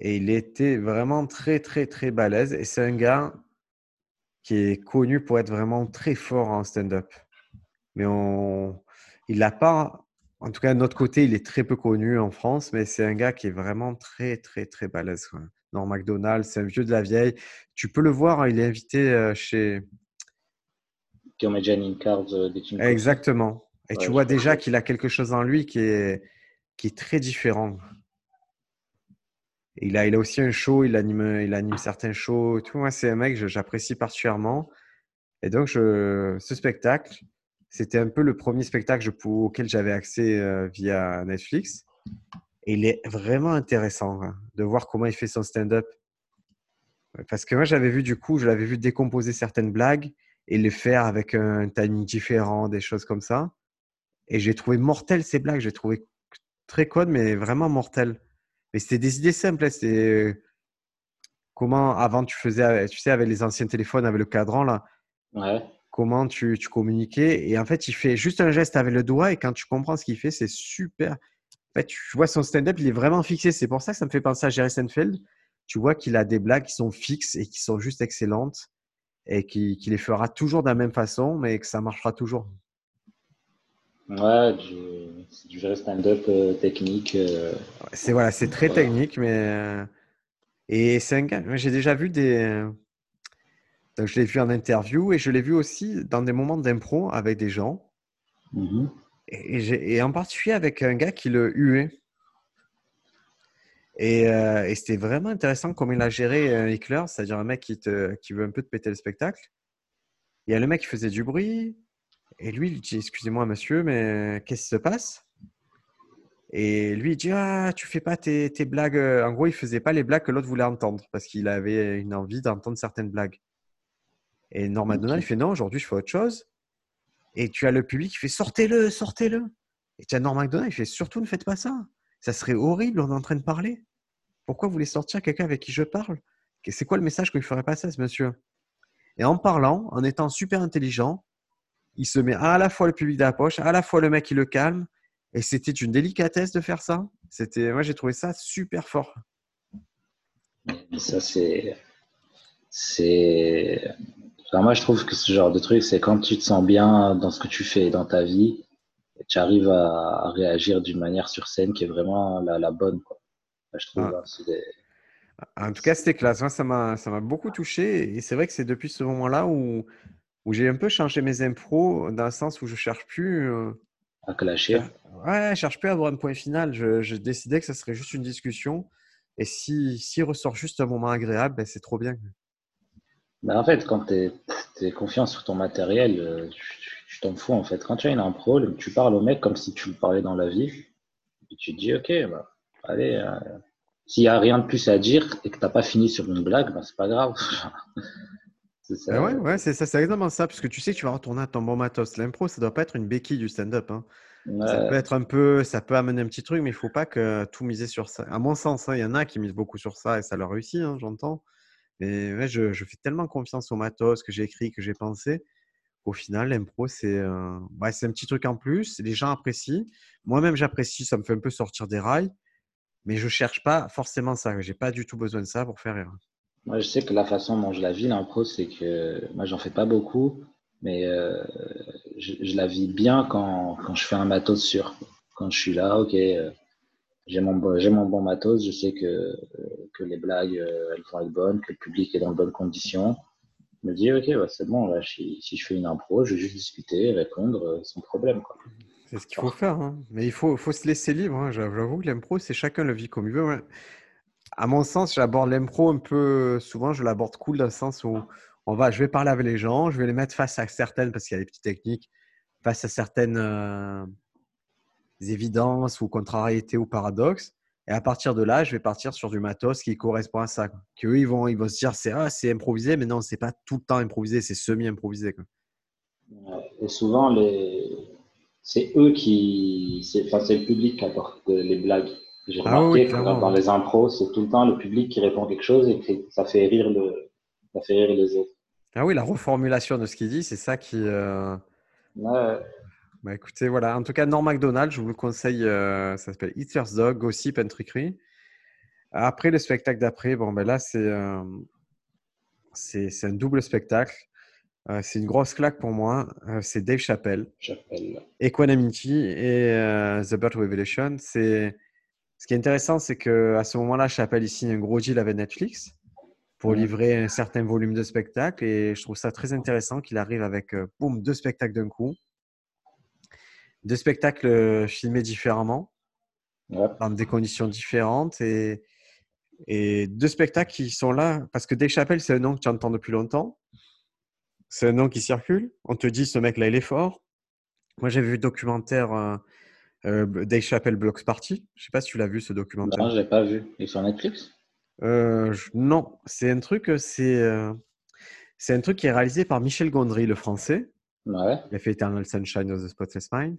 Et il était vraiment très, très, très balèze. Et c'est un gars qui est connu pour être vraiment très fort en stand-up. Mais on... il n'a pas en tout cas, de notre côté, il est très peu connu en France, mais c'est un gars qui est vraiment très, très, très balèze. Quoi. Norm McDonald, c'est un vieux de la vieille. Tu peux le voir, hein, il est invité euh, chez. Comedian Cards euh, Exactement. Et tu vois déjà qu'il a quelque chose en lui qui est, qui est très différent. il a, il a aussi un show, il anime, il anime certains shows. Tout. Moi, c'est un mec que j'apprécie particulièrement. Et donc, je, ce spectacle, c'était un peu le premier spectacle auquel j'avais accès euh, via Netflix. Et il est vraiment intéressant hein, de voir comment il fait son stand-up. Parce que moi, j'avais vu du coup, je l'avais vu décomposer certaines blagues et les faire avec un timing différent, des choses comme ça. Et j'ai trouvé mortel ces blagues. J'ai trouvé très code, mais vraiment mortel. Mais c'était des idées simples. Hein, c'était euh, comment avant tu faisais, tu sais, avec les anciens téléphones, avec le cadran là. Ouais comment tu, communiquais. Et en fait, il fait juste un geste avec le doigt et quand tu comprends ce qu'il fait, c'est super. En fait, tu vois son stand-up, il est vraiment fixé. C'est pour ça que ça me fait penser à Jerry Seinfeld. Tu vois qu'il a des blagues qui sont fixes et qui sont juste excellentes et qu'il qui les fera toujours de la même façon, mais que ça marchera toujours. Ouais, c'est du vrai stand-up euh, technique. Euh. C'est voilà, c'est très technique, mais euh, et c'est un gars. J'ai déjà vu des je l'ai vu en interview et je l'ai vu aussi dans des moments d'impro avec des gens. Mm-hmm. Et, en particulier avec un gars qui le huait. Euh, et, c'était vraiment intéressant comment il a géré un c'est-à-dire un mec qui, te, qui veut un peu te péter le spectacle. Il y a le mec qui faisait du bruit. Et lui, il dit Excusez-moi, monsieur, mais qu'est-ce qui se passe? Et lui, il dit Ah, tu fais pas tes, tes blagues. En gros, il faisait pas les blagues que l'autre voulait entendre parce qu'il avait une envie d'entendre certaines blagues. Et Norm Macdonald, Ok. il fait Non, aujourd'hui, je fais autre chose. Et tu as le public qui fait Sortez-le, sortez-le. Et tu as Norm Macdonald, il fait Surtout ne faites pas ça. Ça serait horrible, on est en train de parler. Pourquoi vous voulez sortir quelqu'un avec qui je parle? C'est quoi le message qu'il ferait passer à ce monsieur? Et en parlant, en étant super intelligent, il se met à la fois le public de la poche, à la fois le mec qui le calme. Et c'était une délicatesse de faire ça. C'était, moi, j'ai trouvé ça super fort. Mais ça, c'est. C'est. Enfin, moi, je trouve que ce genre de truc, c'est quand tu te sens bien dans ce que tu fais dans ta vie, tu arrives à, réagir d'une manière sur scène qui est vraiment la, la bonne. Quoi. Moi, je trouve. Ah. hein, des- En tout cas, c'était classe. Moi, ça m'a, ça m'a beaucoup touché. Et c'est vrai que c'est depuis ce moment-là où, où j'ai un peu changé mes impros, dans le sens où je cherche plus. euh, à clasher. Ouais, je cherche plus à avoir un point final. Je, je décidais que ça serait juste une discussion. Et si, s'il ressort juste un moment agréable, ben, c'est trop bien. Mais en fait, quand tu es, confiant sur ton matériel, euh, tu t'en fous en fait. Quand tu as une impro, tu parles au mec comme si tu le parlais dans la vie. Et tu te dis, ok, bah, allez, euh, s'il n'y a rien de plus à dire et que tu n'as pas fini sur une blague, bah, c'est pas grave. c'est ça. Ben ouais, ouais, c'est ça, c'est exactement ça. Parce que tu sais que tu vas retourner à ton bon matos. L'impro, ça doit pas être une béquille du stand-up. hein. Ça peut être un peu, ça peut amener un petit truc, mais il faut pas que tout miser sur ça. À mon sens, hein, il y en a qui misent beaucoup sur ça et ça leur réussit, hein, j'entends. Mais ouais, je, je fais tellement confiance au matos que j'ai écrit, que j'ai pensé. Au final, l'impro, c'est euh, ouais, un petit truc en plus. Les gens apprécient. Moi-même, j'apprécie. Ça me fait un peu sortir des rails. Mais je cherche pas forcément ça. J'ai pas du tout besoin de ça pour faire rire. Moi, je sais que la façon dont je la vis, l'impro, c'est que moi, j'en fais pas beaucoup, mais euh, je, la vis bien quand, quand je fais un matos sûr. Quand je suis là, ok, euh, j'ai mon, mon bon matos, je sais que, que les blagues, euh, elles vont être bonnes, que le public est dans de bonnes conditions. Je me dis, ok, ouais, c'est bon, là, si, je fais une impro, je vais juste discuter, répondre sans problème. Quoi. C'est ce qu'il faut faire. hein. Mais il faut, faut se laisser libre. hein. J'avoue que l'impro, c'est chacun le vit comme il veut. ouais. À mon sens, j'aborde l'impro un peu. Souvent, je l'aborde cool dans le sens où on va, je vais parler avec les gens, je vais les mettre face à certaines, parce qu'il y a des petites techniques, face à certaines euh, évidences ou contrariétés ou paradoxes. Et à partir de là, je vais partir sur du matos qui correspond à ça. quoi. Que eux, ils vont, ils vont se dire, c'est ah, improvisé, mais non, c'est pas tout le temps improvisé, c'est semi-improvisé. Et souvent, c'est eux qui. C'est enfin, le public qui apporte euh, les blagues. J'ai Ah remarqué oui, que dans les impros, c'est tout le temps le public qui répond quelque chose et que ça fait rire, le... ça fait rire les autres. Ah oui, la reformulation de ce qu'il dit, c'est ça qui. euh, Ouais. Bah écoutez, voilà. En tout cas, Norm Macdonald, je vous le conseille. euh, ça s'appelle Eater's Dog, Gossip and Trickery. Après, le spectacle d'après, bon, ben là, c'est euh, c'est un double spectacle. Euh, c'est une grosse claque pour moi. C'est Dave Chappelle, J'appelle. Equanimity et The Bird Revelation. C'est ce qui est intéressant, c'est que à ce moment-là, Chappelle il signe un gros deal avec Netflix pour livrer un certain volume de spectacles. Et je trouve ça très intéressant qu'il arrive avec euh, boum, deux spectacles d'un coup. Deux spectacles euh, filmés différemment, Ouais. dans des conditions différentes. Et, et deux spectacles qui sont là, parce que Dave Chappelle, c'est un nom que tu entends depuis longtemps. C'est un nom qui circule. On te dit, ce mec-là, il est fort. Moi, j'avais vu le documentaire euh, Dave Chappelle Blocks Party. Je sais pas si tu l'as vu, ce documentaire. Non, je l'ai pas vu. Il est sur Netflix? Euh, je- non, c'est un truc, euh, c'est euh, c'est un truc qui est réalisé par Michel Gondry, le français. Ouais. Il a fait Eternal Sunshine of the Spotless Mind.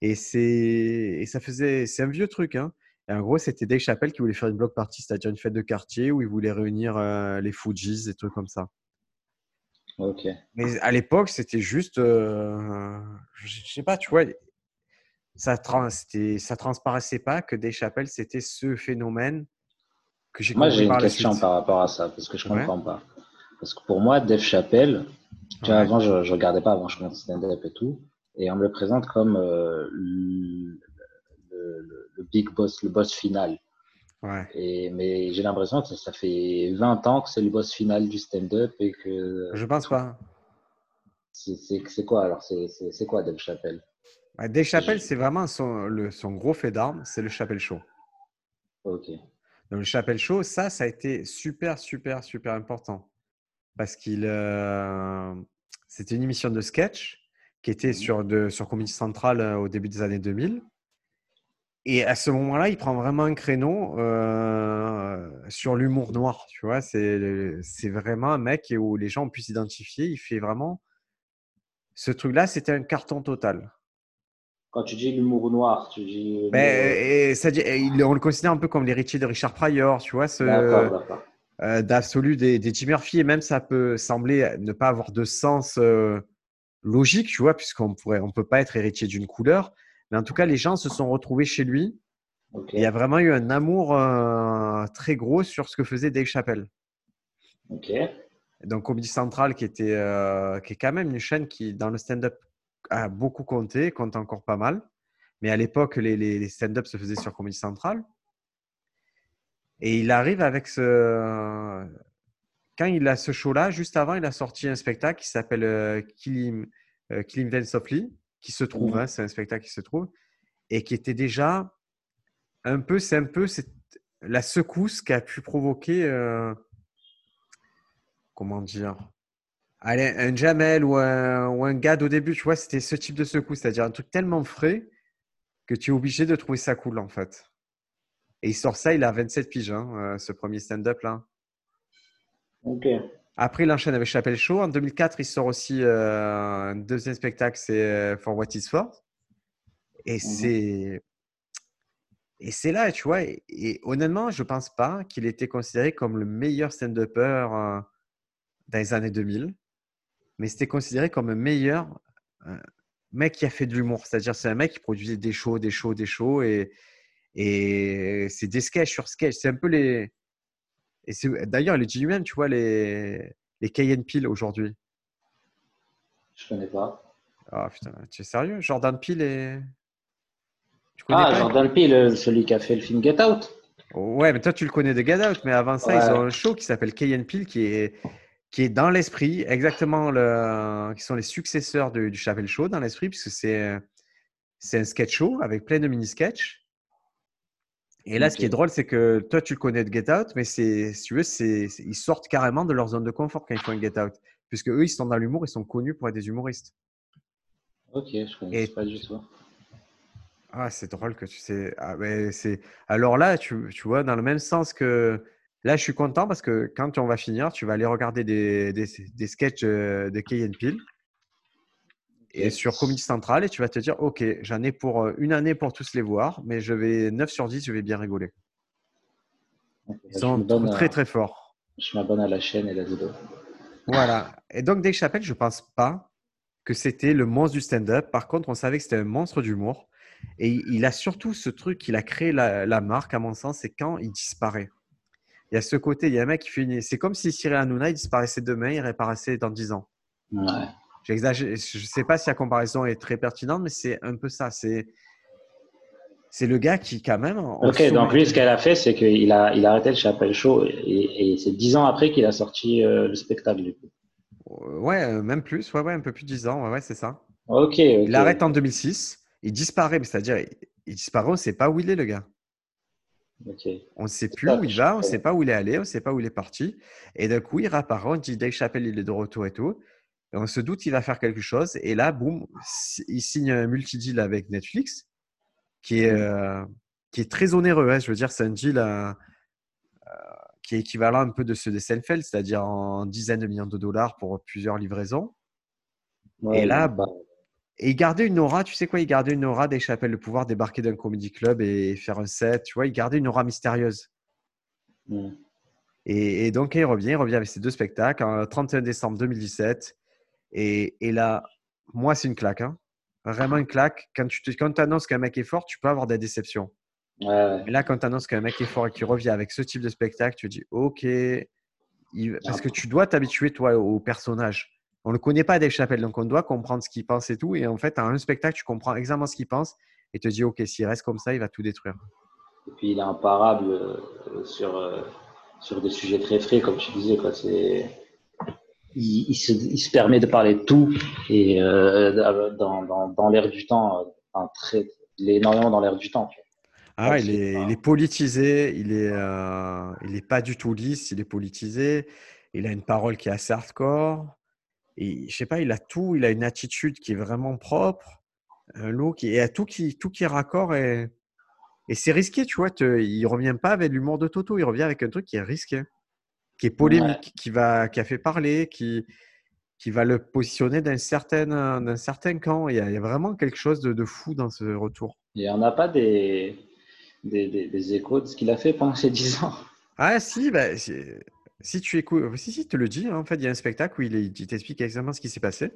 Et, c'est, et ça faisait, c'est un vieux truc. Hein. Et en gros, c'était Dave Chappelle qui voulait faire une block party, c'est-à-dire une fête de quartier où il voulait réunir les Fujis, des trucs comme ça. Ok. Mais à l'époque, c'était juste, je je sais pas, tu vois, ça, trans, ça transparaissait pas que Dave Chappelle, c'était ce phénomène que j'ai Moi, j'ai une par question par rapport à ça, parce que je Ouais. comprends pas. Parce que pour moi, Dave Chappelle, tu vois, Ouais. avant, je, je regardais pas, avant, je commençais stand-up et tout, et on me le présente comme euh, le, le- le big boss, le boss final. Ouais. Et, mais j'ai l'impression que ça, fait 20 ans que c'est le boss final du stand-up et que Je pense pas. c'est quoi alors c'est quoi Dave Chappelle Ouais, Dave Chappelle, c'est vraiment son, le, son gros fait d'armes, c'est le Chappelle Show. Ok. Donc, le Chappelle Show, ça, ça a été super, super, super important. Parce qu'il. euh, C'était une émission de sketch qui était Mhm. sur, de, sur Comedy Central euh, au début des années 2000. et à ce moment-là, il prend vraiment un créneau euh, sur l'humour noir. Tu vois, c'est c'est vraiment un mec où les gens ont pu s'identifier. Il fait vraiment ce truc-là, c'était un carton total. Quand tu dis l'humour noir, tu dis. Ben, et, ça, on le considère un peu comme l'héritier de Richard Pryor, tu vois, ce, euh, d'absolu des, des Jim Murphy. Et même ça peut sembler ne pas avoir de sens euh, logique, tu vois, puisqu'on pourrait, on peut pas être héritier d'une couleur. Mais en tout cas, les gens se sont retrouvés chez lui. Il y a vraiment eu un amour euh, très gros sur ce que faisait Dave Chappelle. Ok. Donc, Comedy Central, qui, était, qui est quand même une chaîne qui, dans le stand-up, a beaucoup compté, compte encore pas mal. Mais à l'époque, les, les, stand-up se faisaient sur Comedy Central. Et il arrive avec ce. Quand il a ce show-là, juste avant, il a sorti un spectacle qui s'appelle euh, Killing, euh, Killing Softly, qui se trouve, hein, c'est un spectacle qui se trouve, et qui était déjà un peu, c'est un peu la secousse qui a pu provoquer, euh, comment dire, Allez, un Jamel ou un, ou un Gad au début, tu vois, c'était ce type de secousse, c'est-à-dire un truc tellement frais que tu es obligé de trouver ça cool en fait. Et il sort ça, il a 27 piges, hein, euh, ce premier stand-up là. Ok. Après, il enchaîne avec Chapelle Show. En 2004, il sort aussi euh, un deuxième spectacle, c'est euh, For What Is For. Et mhm. c'est. Et c'est là, tu vois. Et, honnêtement, je ne pense pas qu'il était considéré comme le meilleur stand-upper dans les années 2000 mais c'était considéré comme un meilleur mec qui a fait de l'humour. C'est-à-dire, c'est un mec qui produisait des shows, des shows, des shows, et, et c'est des sketchs sur sketch. C'est un peu les. Et d'ailleurs, il dit lui-même, tu vois, les, les Cayenne Peel aujourd'hui. Je connais pas. Ah putain, tu es sérieux? Jordan Peele et. ah, Jordan Peele, celui qui a fait le film Get Out. Ouais, mais toi, tu le connais de Get Out, mais avant ça, ils ont un show qui s'appelle Cayenne Peel qui est qui est dans l'esprit, exactement le, qui sont les successeurs du, du Chapelle Show dans l'esprit, puisque c'est, c'est un sketch show avec plein de mini-sketchs. Et là, ce qui est drôle, c'est que toi, tu le connais de Get Out, mais c'est, si tu veux, c'est, ils sortent carrément de leur zone de confort quand ils font un Get Out, puisque eux, ils sont dans l'humour, ils sont connus pour être des humoristes. Ok, je connais pas du tout. Ah, c'est drôle que tu sais. Ah, mais c'est... Alors là, tu, tu vois, dans le même sens que Là, je suis content parce que quand on va finir, tu vas aller regarder des, des, des sketchs euh, de Key Peel et sur Comedy Central et tu vas te dire Ok, j'en ai pour euh, une année pour tous les voir, mais je vais 9 sur 10, je vais bien rigoler. Ils sont très très forts. Je m'abonne à la chaîne et la vidéo. Voilà. Et donc, Dave Chappelle, je ne pense pas que c'était le monstre du stand-up. Par contre, on savait que c'était un monstre d'humour. Et il a surtout ce truc, il a créé la, la marque, à mon sens, c'est quand il disparaît il y a ce côté, il y a un mec qui une... C'est comme si Cyril Hanouna, il disparaissait demain, il réapparaissait dans 10 ans. Ouais. Je ne sais pas si la comparaison est très pertinente, mais c'est un peu ça. C'est c'est le gars qui, quand même. Ok, donc lui, ce qu'elle a fait, c'est qu'il a, il a arrêté le Chapelle Show et, c'est 10 ans après qu'il a sorti euh, le spectacle. Du coup. Ouais, euh, même plus, ouais, ouais, un peu plus de 10 ans, ouais, ouais c'est ça. Ok. Il arrête en 2006, il disparaît, c'est-à-dire, il disparaît, on ne sait pas où il est, le gars. On ne sait plus où il va, on ne sait pas où il est allé, on ne sait pas où il est parti. Et d'un coup, il réapparaît, on dit Dave Chappelle, il est de retour et tout. Et on se doute qu'il va faire quelque chose. Et là, boum, il signe un multi-deal avec Netflix qui est, euh, qui est très onéreux. Hein. Je veux dire, c'est un deal euh, euh, qui est équivalent un peu de ceux des Seinfeld, c'est-à-dire en dizaines de millions de dollars pour plusieurs livraisons. et là, bah, et il gardait une aura, tu sais quoi, il gardait une aura d'échapper le pouvoir débarquer d'un comedy club et faire un set, tu vois, il gardait une aura mystérieuse. Mm. Et, donc, il revient, il revient avec ses deux spectacles, en 31 décembre 2017. Et, là, moi, c'est une claque. Hein. Vraiment une claque. Quand tu quand annonces qu'un mec est fort, tu peux avoir des déceptions. Ouais. là, quand tu annonces qu'un mec est fort et qu'il revient avec ce type de spectacle, tu dis OK. Parce que tu dois t'habituer, toi, au personnage on ne le connaît pas Dave Chappelle, donc on doit comprendre ce qu'il pense et tout. Et en fait, à un spectacle, tu comprends exactement ce qu'il pense et te dis, OK, s'il reste comme ça, il va tout détruire. Et puis, il est imparable euh, sur, euh, sur des sujets très frais, comme tu disais. Quoi. C'est... Il, se, permet de parler de tout et euh, dans, l'air du temps, très, il est énormément dans l'air du temps. Ah, il, est, il, est, politisé, il est, il est pas du tout lisse, il est politisé, il a une parole qui est assez hardcore. Et je sais pas, il a tout, il a une attitude qui est vraiment propre, un look, et a tout qui, tout qui est raccord. Et Et c'est risqué, tu vois. Te, il revient pas avec l'humour de Toto, il revient avec un truc qui est risqué, qui est polémique, qui, va, qui a fait parler, qui, qui va le positionner d'un certain, d'un certain camp. Il y, a, vraiment quelque chose de, de, fou dans ce retour. Il n'y en a pas des, des, des, échos de ce qu'il a fait pendant ces 10 ans? Ah si, bah, si tu écoutes, si, si, te le dis, hein, en fait, il y a un spectacle où il, il t'explique exactement ce qui s'est passé.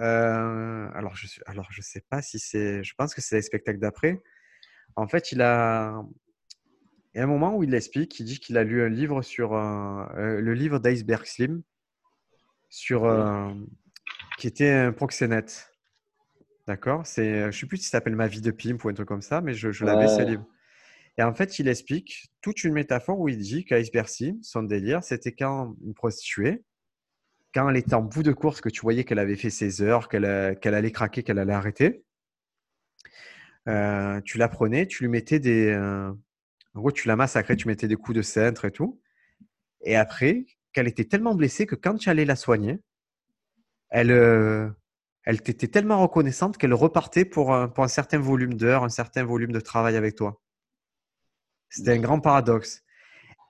Euh, alors, je ne alors, je sais pas si c'est. Je pense que c'est le spectacle d'après. En fait, il a. Il y a un moment où il l'explique, il dit qu'il a lu un livre sur euh, le livre d'Iceberg Slim, sur, euh, qui était un proxénète. D'accord? Je ne sais plus si ça s'appelle Ma vie de pimp ou un truc comme ça, mais je, je l'avais ce livre. Et en fait, il explique toute une métaphore où il dit Slim, son délire, c'était quand une prostituée, quand elle était en bout de course, que tu voyais qu'elle avait fait ses heures, qu'elle allait craquer, qu'elle allait arrêter, euh, tu la prenais, tu lui mettais des. Euh, en gros, tu la massacrais, tu mettais des coups de cintre et tout. Et après, qu'elle était tellement blessée que quand tu allais la soigner, elle, euh, elle t'était tellement reconnaissante qu'elle repartait pour un certain volume d'heures, un certain volume de travail avec toi. C'était un grand paradoxe.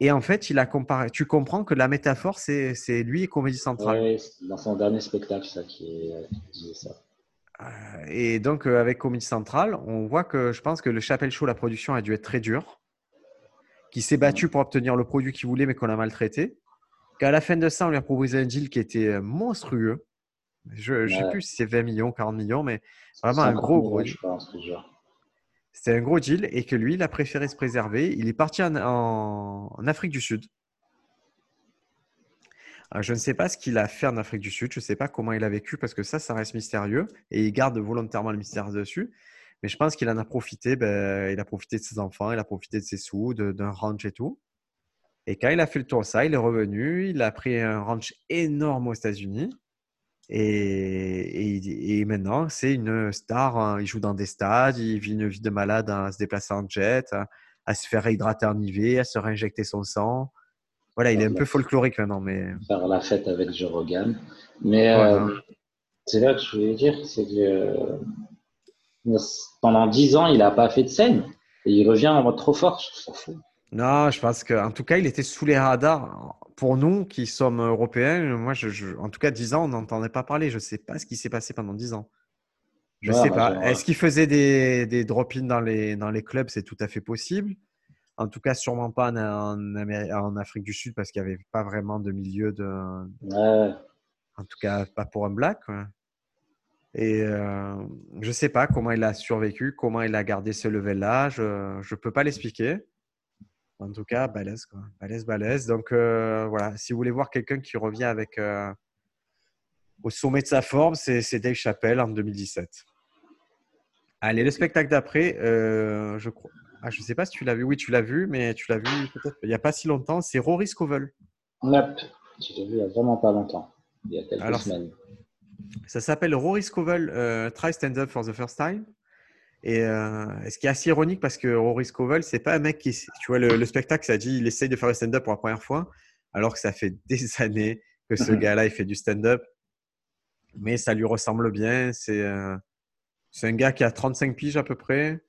Et en fait, il a comparé. Tu comprends que la métaphore, c'est lui et Comédie Centrale. Oui, dans son dernier spectacle, ça qui est ça. Euh, et donc, euh, avec Comédie Centrale, on voit que je pense que le Chapelle Show, la production a dû être très dure, qui s'est battu pour obtenir le produit qu'il voulait, mais qu'on a maltraité. Qu'à la fin de ça, on lui a proposé un deal qui était euh, monstrueux. Je ne sais plus si c'est 20 millions, 40 millions, mais vraiment un gros, gros deal. C'était un gros deal et que lui, il a préféré se préserver. Il est parti en, Afrique du Sud. je ne sais pas ce qu'il a fait en Afrique du Sud. Je ne sais pas comment il a vécu parce que ça, ça reste mystérieux et il garde volontairement le mystère dessus. Mais je pense qu'il en a profité. Ben, il a profité de ses enfants, il a profité de ses sous, d'un ranch et tout. Et quand il a fait le tour ça, il est revenu. Il a pris un ranch énorme aux États-Unis. Et, maintenant, c'est une star. Hein. Il joue dans des stades, il vit une vie de malade à se déplacer en jet, à, se faire hydrater en IV, à se réinjecter son sang. Voilà, il est un peu folklorique maintenant. Mais... Faire la fête avec Joe Rogan. Mais euh, c'est là que je voulais dire, c'est que euh, pendant dix ans, il n'a pas fait de scène. Et il revient en mode trop fort, je trouve ça fou. Non, je pense qu'en tout cas, il était sous les radars pour nous qui sommes européens, moi, je, en tout cas, 10 ans, on n'entendait pas parler. Je ne sais pas ce qui s'est passé pendant 10 ans. Je ne sais pas. Est-ce qu'il faisait des, des drop-ins dans les, dans les clubs? C'est tout à fait possible. En tout cas, sûrement pas en, en, Afrique du Sud parce qu'il n'y avait pas vraiment de milieu de. En tout cas, pas pour un black. Et euh, je ne sais pas comment il a survécu, comment il a gardé ce level-là. Je ne peux pas l'expliquer. En tout cas, balèze, quoi. Balèze, balèze. Donc, euh, voilà, si vous voulez voir quelqu'un qui revient avec euh, au sommet de sa forme, c'est Dave Chappelle en 2017. Allez, le spectacle d'après, euh, je crois. Ah, je ne sais pas si tu l'as vu. Oui, tu l'as vu, mais tu l'as vu peut-être il n'y a pas si longtemps. C'est Rory Scovel. Yep. Je l'ai vu il n'y a vraiment pas longtemps. Il y a quelques semaines. Ça s'appelle Rory Scovel Try Stand Up for the First Time. Et euh, ce qui est assez ironique parce que Rory Scovel, c'est pas un mec qui, tu vois, le, spectacle, ça dit, il essaye de faire le stand-up pour la première fois, alors que ça fait des années que ce mhm. gars-là, il fait du stand-up. Mais ça lui ressemble bien. C'est euh, un gars qui a 35 piges à peu près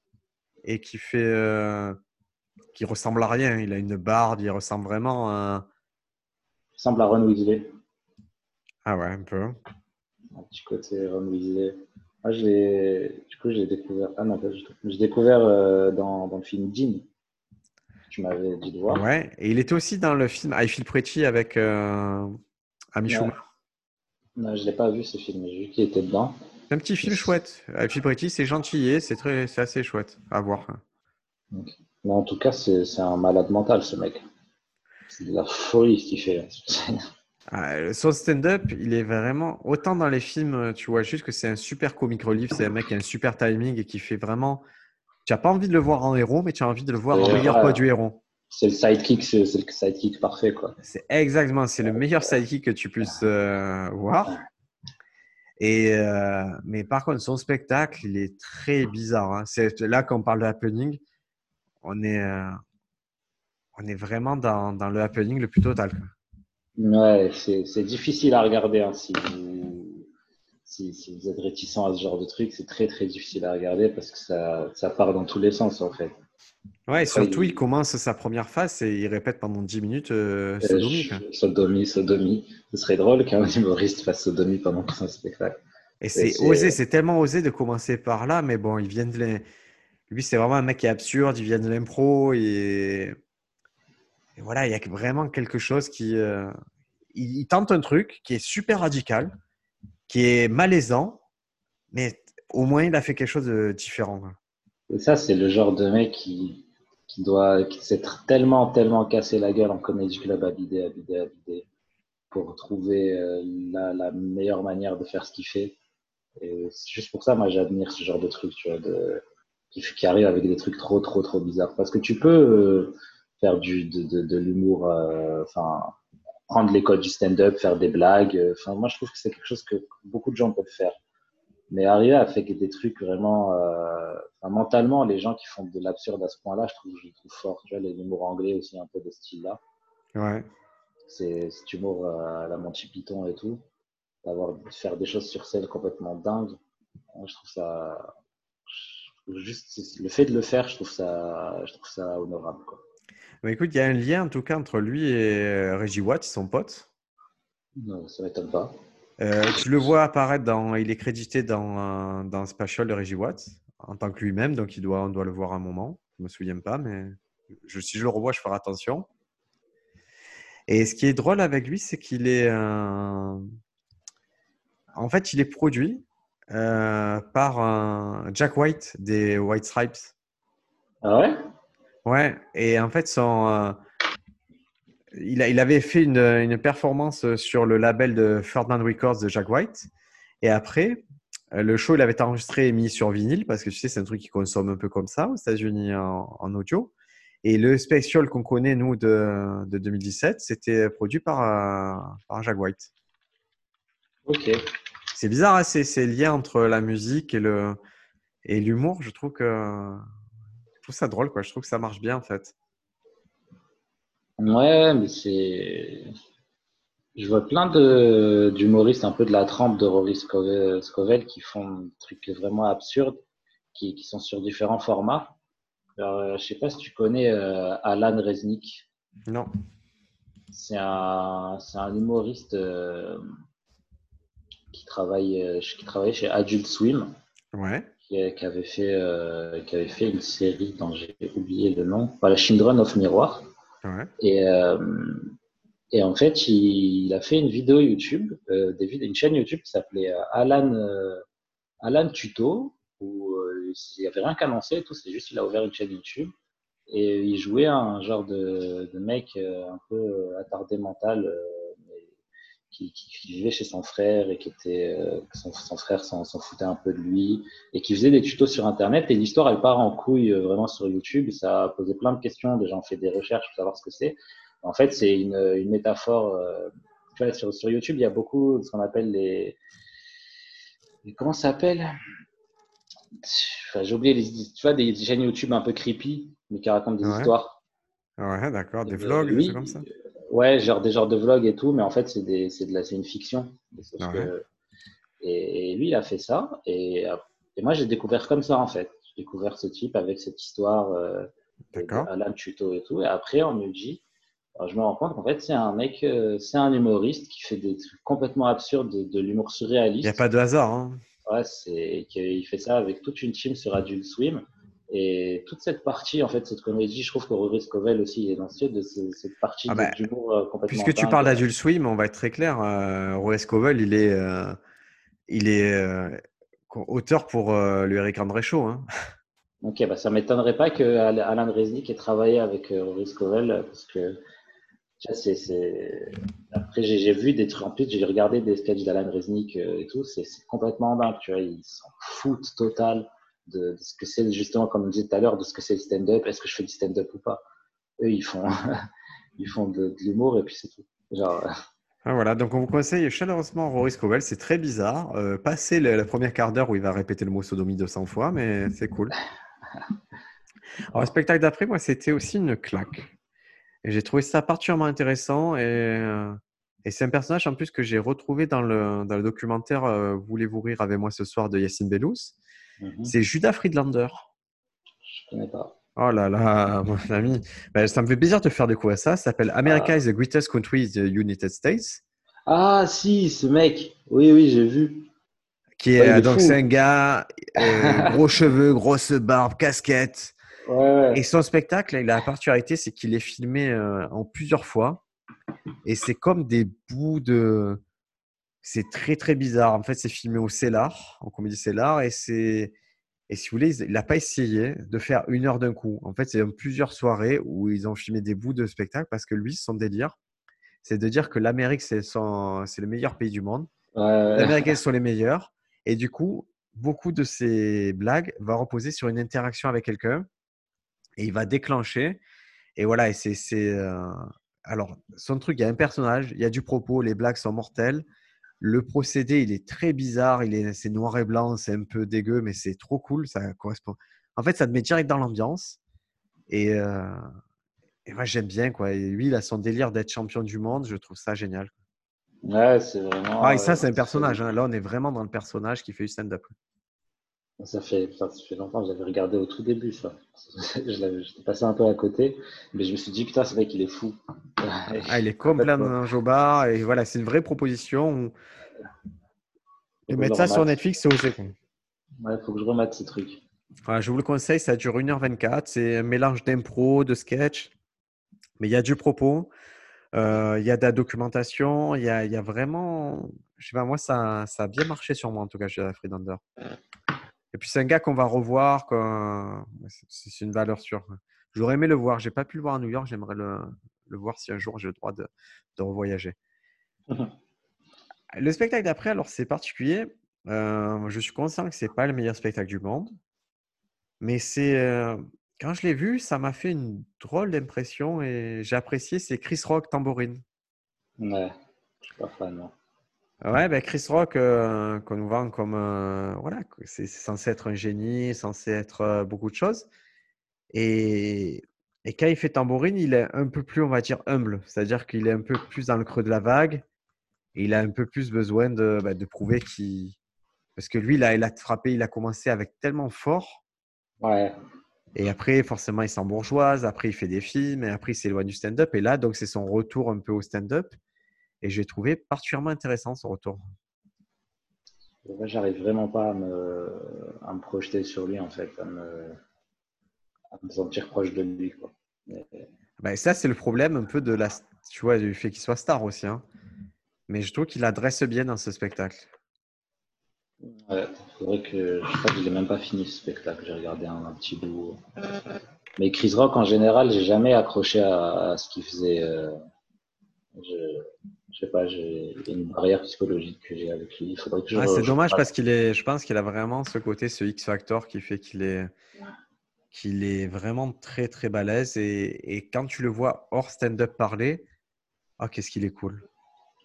et qui fait, euh, qui ressemble à rien. Il a une barbe, il ressemble vraiment à. Il ressemble à Ron Weasley. Ah ouais, un peu. Un petit côté Ron Weasley. Moi, je du coup, j'ai découvert. Ah non, pas du tout. J'ai découvert euh, dans, dans, le film Jean. Tu m'avais dit de voir. Ouais, et il était aussi dans le film I Feel Pretty avec euh, Amy Schumer. Non, je ne l'ai pas vu ce film, j'ai vu qu'il était dedans. C'est un petit film chouette. I Feel Pretty, c'est gentil, c'est très, c'est assez chouette à voir. Mais en tout cas, c'est, c'est un malade mental, ce mec. C'est de la folie ce qu'il fait. Ah, son stand-up, il est vraiment autant dans les films, tu vois juste que c'est un super comic relief, c'est un mec qui a un super timing et qui fait vraiment. Tu n'as pas envie de le voir en héros, mais tu as envie de le voir en meilleur poids du héros. C'est le sidekick, c'est le sidekick parfait quoi. C'est exactement, c'est le meilleur sidekick que tu puisses euh, voir. Et euh, mais par contre, son spectacle, il est très bizarre. Hein. C'est là quand on parle de happening, on est euh, on est vraiment dans, dans le happening le plus total. Quoi. Ouais, c'est difficile à regarder. Hein, si, vous, si, vous êtes réticent à ce genre de truc, c'est très très difficile à regarder parce que ça, ça part dans tous les sens en fait. Ouais, et surtout, il... commence sa première phase et il répète pendant 10 minutes euh, euh sodomie. sodomie, sodomie. Ce serait drôle qu'un humoriste fasse sodomie pendant son spectacle. Et c'est osé, c'est tellement osé de commencer par là, mais bon, il vient de. Lui, c'est vraiment un mec qui est absurde, il vient de l'impro et... et... voilà, il y a vraiment quelque chose qui. Euh, il, tente un truc qui est super radical, qui est malaisant, mais au moins il a fait quelque chose de différent. Et ça, c'est le genre de mec qui, doit, qui s'est tellement, tellement cassé la gueule en comédie club à bider, à bider, à bider, pour trouver euh, la, meilleure manière de faire ce qu'il fait. Et c'est juste pour ça, moi, j'admire ce genre de truc, tu vois, de, qui, qui, arrive avec des trucs trop, trop, trop bizarres. Parce que tu peux euh, faire du, de, de, de l'humour, euh, enfin, prendre les codes du stand-up, faire des blagues. Enfin, moi, je trouve que c'est quelque chose que beaucoup de gens peuvent faire. Mais arriver à faire des trucs vraiment, euh, mentalement, les gens qui font de l'absurde à ce point-là, je trouve, je trouve fort. Tu vois, les humours anglais aussi, un peu de style-là. Ouais. C'est cet humour euh, à la Monty Python et tout. D'avoir, faire des choses sur scène complètement dingues. Je trouve ça, juste le fait de le faire, je trouve ça, je trouve ça honorable. Quoi. Bah, écoute, il y a un lien en tout cas entre lui et euh, Reggie Watt, ils sont potes. Non, ça m'étonne pas. Euh, tu le vois apparaître dans. Il est crédité dans, dans un special de Reggie Watts en tant que lui-même, donc il doit, on doit le voir un moment. Je ne me souviens pas, mais je, si je le revois, je ferai attention. Et ce qui est drôle avec lui, c'est qu'il est. En fait, il est produit euh, par un Jack White des White Stripes. Ah ouais? Ouais, et en fait, son, euh, il, avait fait une, performance sur le label de Ferdinand Records de Jack White. Et après, le show, il avait été enregistré et mis sur vinyle parce que tu sais, c'est un truc qui consomme un peu comme ça aux États-Unis en, audio. Et le special qu'on connaît, nous, de, 2017, c'était produit par, par Jack White. Ok. C'est bizarre, hein, ces, liens entre la musique et l'humour. Je trouve que trouve ça drôle, quoi. Je trouve que ça marche bien, en fait. Ouais, mais c'est. Je vois plein d'humoristes un peu de la trempe de Rory Scovel, qui font des trucs vraiment absurdes, qui, qui sont sur différents formats. Alors, euh, je sais pas si tu connais euh, Alan Resnick. Non. C'est un, un, humoriste euh, qui, travaille, qui travaillait chez Adult Swim. Ouais. Qui, avait fait, qui avait fait une série dont j'ai oublié le nom. Voilà, Children of Miroir. Et, euh, et en fait, il, a fait une vidéo YouTube, euh, des une chaîne YouTube qui s'appelait euh, Alan, Alan Tuto, où il n'y avait rien qu'à lancer et tout, c'est juste il a ouvert une chaîne YouTube et il jouait un genre de, de mec un peu attardé mental qui, qui, vivait chez son frère et qui était son, son, frère s'en foutait un peu de lui et qui faisait des tutos sur internet. Et l'histoire elle part en couille vraiment sur YouTube. Ça a posé plein de questions. Des gens ont fait des recherches pour savoir ce que c'est. En fait c'est une, une, métaphore tu vois, sur, sur, YouTube il y a beaucoup de ce qu'on appelle les, comment ça s'appelle? Enfin, j'ai oublié les, tu vois des chaînes YouTube un peu creepy mais qui racontent des histoires. Ouais d'accord. Des vlogs oui, comme ça Ouais, genre des genres de vlogs et tout, mais en fait, c'est de la, une fiction. Ah et, lui, il a fait ça. Et, et moi, j'ai découvert comme ça, en fait. J'ai découvert ce type avec cette histoire euh, Alan Tuto et tout. Et après, on me dit, je me rends compte qu'en fait, c'est un mec, euh, c'est un humoriste qui fait des trucs complètement absurdes, de, l'humour surréaliste. Il n'y a pas de hasard. Hein. Ouais, c'est, il fait ça avec toute une team sur Adult Swim. Et toute cette partie, en fait, cette comédie, je trouve que Rory Scovel aussi est dans de cette partie ah bah, d'humour euh, complètement. Puisque tu parles d'Adult Swim, on va être très clair. Euh, Rory Scovel, il est, euh, il est euh, auteur pour le Eric André Show. Hein. Ok, bah ça m'étonnerait pas que Alan Resnick ait travaillé avec Rory Scovel parce que c'est, après j'ai vu des trucs en plus, j'ai regardé des sketchs d'Alan Resnick et tout, c'est complètement dingue, tu vois, ils s'en foutent total de, ce que c'est justement, comme on disait tout à l'heure, de ce que c'est le stand-up. Est-ce que je fais du stand-up ou pas? Eux, ils font, ils font de, l'humour et puis c'est tout. Genre, ah, voilà, donc on vous conseille chaleureusement Rory Scovel. C'est très bizarre. Euh, passer le, premier quart d'heure où il va répéter le mot sodomie 200 fois, mais c'est cool. Alors, le spectacle d'après, moi, c'était aussi une claque. Et j'ai trouvé ça particulièrement intéressant et, euh, Et c'est un personnage en plus que j'ai retrouvé dans le, dans le documentaire euh, Voulez-vous rire avec moi ce soir de Yacine Bellous. Mhm. C'est Judas Friedlander. Je connais pas. Oh là là, mon ami. Ben, ça me fait plaisir de faire découvrir ça. Ça s'appelle America is the greatest country in the United States. Ah si, ce mec. Oui, oui, j'ai vu. Qui est, Ouais, il est donc, c'est un gars, euh, gros cheveux, grosse barbe, casquette. Ouais, ouais. Et son spectacle, il a la particularité, c'est qu'il est filmé euh, en plusieurs fois. Et c'est comme des bouts de. C'est très, très bizarre. En fait, c'est filmé au Cellar, en comédie Cellar. Et c'est. Et si vous voulez, il n'a pas essayé de faire une heure d'un coup. En fait, c'est plusieurs soirées où ils ont filmé des bouts de spectacle parce que lui, son délire, c'est de dire que l'Amérique, c'est son- le meilleur pays du monde. Ouais. Les Américains sont les meilleurs. Et du coup, beaucoup de ces blagues vont reposer sur une interaction avec quelqu'un. Et il va déclencher. Et voilà, et c'est. c'est, euh, Alors, son truc, il y a un personnage, il y a du propos, les blagues sont mortelles. Le procédé, il est très bizarre. Il est, c'est noir et blanc, c'est un peu dégueu, mais c'est trop cool. Ça correspond. En fait, ça te met direct dans l'ambiance. Et, euh, et moi, j'aime bien. Quoi. Et lui, il a son délire d'être champion du monde. Je trouve ça génial. Ouais, c'est vraiment. Ah, et ça, euh, c'est un personnage. hein. Là, on est vraiment dans le personnage qui fait du stand-up. Ça fait, ça fait longtemps, j'avais regardé au tout début, ça. J'étais passé un peu à côté, mais je me suis dit, putain, c'est vrai qu'il est fou. Ah, il est complètement jobard. Et voilà, c'est une vraie proposition. Et mettre ça sur. Netflix, c'est osé. Ouais, faut que je remette ces trucs. Voilà, je vous le conseille, ça dure 1h24. C'est un mélange d'impro, de sketch. Mais il y a du propos. euh, Il y a de la documentation. Il y a, il y a vraiment. Je sais pas, moi, ça, ça a bien marché sur moi, en tout cas, chez Freelander. Et puis, c'est un gars qu'on va revoir. C'est c'est une valeur sûre. J'aurais aimé le voir. J'ai pas pu le voir à New York. J'aimerais le, le voir si un jour j'ai le droit de, de revoyager. Le spectacle d'après, alors c'est particulier. Euh, je suis conscient que c'est pas le meilleur spectacle du monde, mais c'est euh, quand je l'ai vu, ça m'a fait une drôle d'impression et j'ai apprécié. C'est Chris Rock tambourine. Ouais, je suis pas fan, non. Ouais, ben Chris Rock euh, qu'on nous vend comme euh, voilà, c'est censé être un génie, censé être euh, beaucoup de choses. Et, et quand il fait tambourine, il est un peu plus, on va dire, humble, c'est-à-dire qu'il est un peu plus dans le creux de la vague. Et il a un peu plus besoin de, bah, de prouver qu'il. Parce que lui, là, il a frappé, il a commencé avec tellement fort. Ouais, Et après, forcément, il s'embourgeoise. Après, il fait des films. Et après, il s'éloigne du stand-up. Et là, donc, c'est son retour un peu au stand-up. Et j'ai trouvé particulièrement intéressant ce retour. J'arrive vraiment pas à me, à me projeter sur lui, en fait, à me, à me sentir proche de lui, quoi. Mais- Bah, ça, c'est le problème un peu de la, tu vois, du fait qu'il soit star aussi. hein. Mais je trouve qu'il adresse bien dans ce spectacle. Ouais, faudrait que. Je crois que je l'ai même pas fini ce spectacle, j'ai regardé un, un petit bout. Mais Chris Rock, en général, j'ai jamais accroché à, à ce qu'il faisait. euh, je, je sais pas, j'ai une barrière psychologique que j'ai avec lui. Il faudrait que je. Ah, c'est dommage parce qu'il est, je pense qu'il a vraiment ce côté, ce X Factor qui fait qu'il est, qu'il est vraiment très très balèze et, et quand tu le vois hors stand-up parler, ah qu'est-ce qu'il est cool.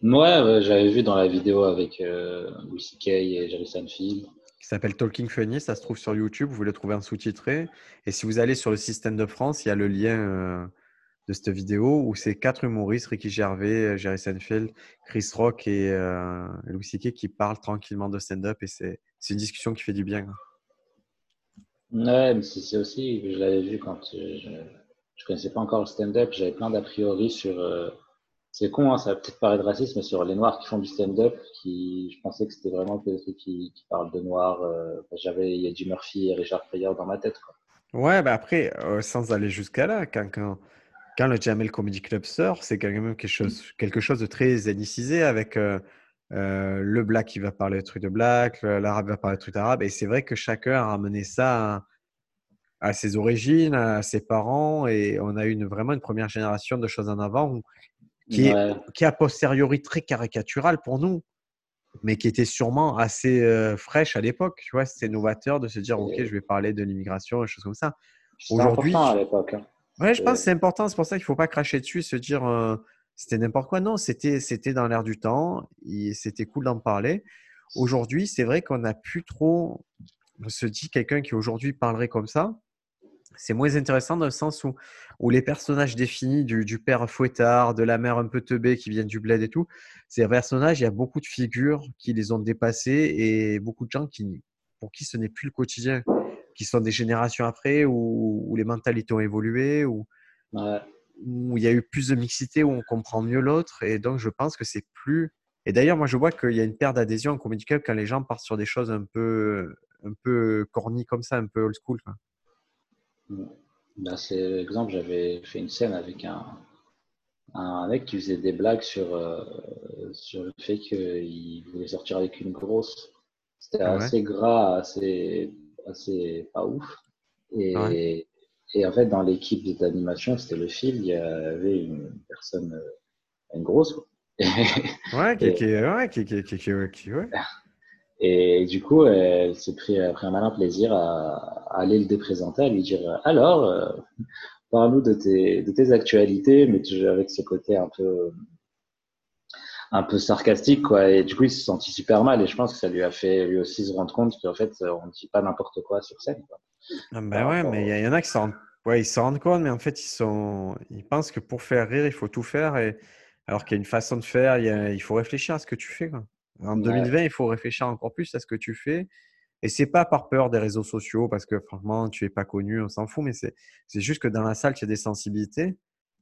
Ouais, ouais, j'avais vu dans la vidéo avec euh, Louis et Jerry Seinfeld. Qui s'appelle Talking Funny, ça se trouve sur YouTube, vous le trouvez en sous-titré. Et si vous allez sur le site Stand-up France, il y a le lien euh, de cette vidéo où c'est quatre humoristes, Ricky Gervais, Jerry Seinfeld, Chris Rock et euh, Louis C.K. qui parlent tranquillement de stand-up et c'est une discussion qui fait du bien. Ouais, mais c'est aussi, je l'avais vu quand euh, je, je connaissais pas encore le stand-up, j'avais plein d'a priori sur. euh, c'est con, hein, ça va peut-être paraître raciste, mais sur les noirs qui font du stand-up, qui, je pensais que c'était vraiment que des trucs qui, qui parlent de noirs. euh, j'avais, il y a Jim Murphy et Richard Pryor dans ma tête, quoi. Ouais, bah après, euh, sans aller jusqu'à là, quand, quand, quand le Jamel Comedy Club sort, c'est quand même quelque chose, quelque chose de très ethnicisé avec euh, euh, le black qui va parler de trucs de black, l'arabe va parler de trucs d'arabe. Et c'est vrai que chacun a ramené ça à, à ses origines, à ses parents. Et on a eu une, vraiment une première génération de choses en avant qui, est, qui est a posteriori très caricaturale pour nous, mais qui était sûrement assez euh, fraîche à l'époque. Tu vois, c'était novateur de se dire, OK, je vais parler de l'immigration et des choses comme ça. Aujourd'hui- à l'époque. hein. Ouais, je Euh, pense que c'est important. C'est pour ça qu'il ne faut pas cracher dessus et se dire euh, c'était n'importe quoi. Non, c'était c'était dans l'air du temps. et C'était cool d'en parler. Aujourd'hui, c'est vrai qu'on n'a plus trop. On se dit quelqu'un qui aujourd'hui parlerait comme ça, c'est moins intéressant dans le sens où, où les personnages définis du, du, père fouettard, de la mère un peu teubée qui vient du bled et tout, ces personnages, il y a beaucoup de figures qui les ont dépassés et beaucoup de gens qui, pour qui ce n'est plus le quotidien, qui sont des générations après, où, où les mentalités ont évolué, où, Ouais. où il y a eu plus de mixité, où on comprend mieux l'autre. Et donc, je pense que c'est plus. Et d'ailleurs, moi, je vois qu'il y a une perte d'adhésion en comedy club quand les gens partent sur des choses un peu, un peu corny comme ça, un peu old school. quoi. Ben, c'est l'exemple, j'avais fait une scène avec un, un mec qui faisait des blagues sur, euh, sur le fait qu'il voulait sortir avec une grosse. C'était Ah ouais. assez gras, assez, assez pas ouf. Et, Ouais. et en fait, dans l'équipe d'animation, c'était le film, il y avait une personne, euh, une grosse. quoi. Ouais, qui, Et- qui, ouais, qui, qui, qui, qui- qui- ouais. Et du coup, elle s'est pris, a pris un malin plaisir à, à aller le déprésenter, à lui dire Alors, euh, parle-nous de tes, de tes actualités, mais toujours avec ce côté un peu, un peu sarcastique, quoi. Et du coup, il se sentit super mal, et je pense que ça lui a fait lui aussi se rendre compte qu'en fait, on ne dit pas n'importe quoi sur scène. Quoi. Ah ben ouais, mais il y, en a qui s'en rendent, ouais, ils rendent compte, mais en fait, ils sont, ils pensent que pour faire rire, il faut tout faire, et alors qu'il y a une façon de faire, il, y a- il faut réfléchir à ce que tu fais, quoi. En Ouais. 2020, il faut réfléchir encore plus à ce que tu fais, et c'est pas par peur des réseaux sociaux, parce que franchement, tu es pas connu, on s'en fout, mais c'est, c'est juste que dans la salle, tu as des sensibilités.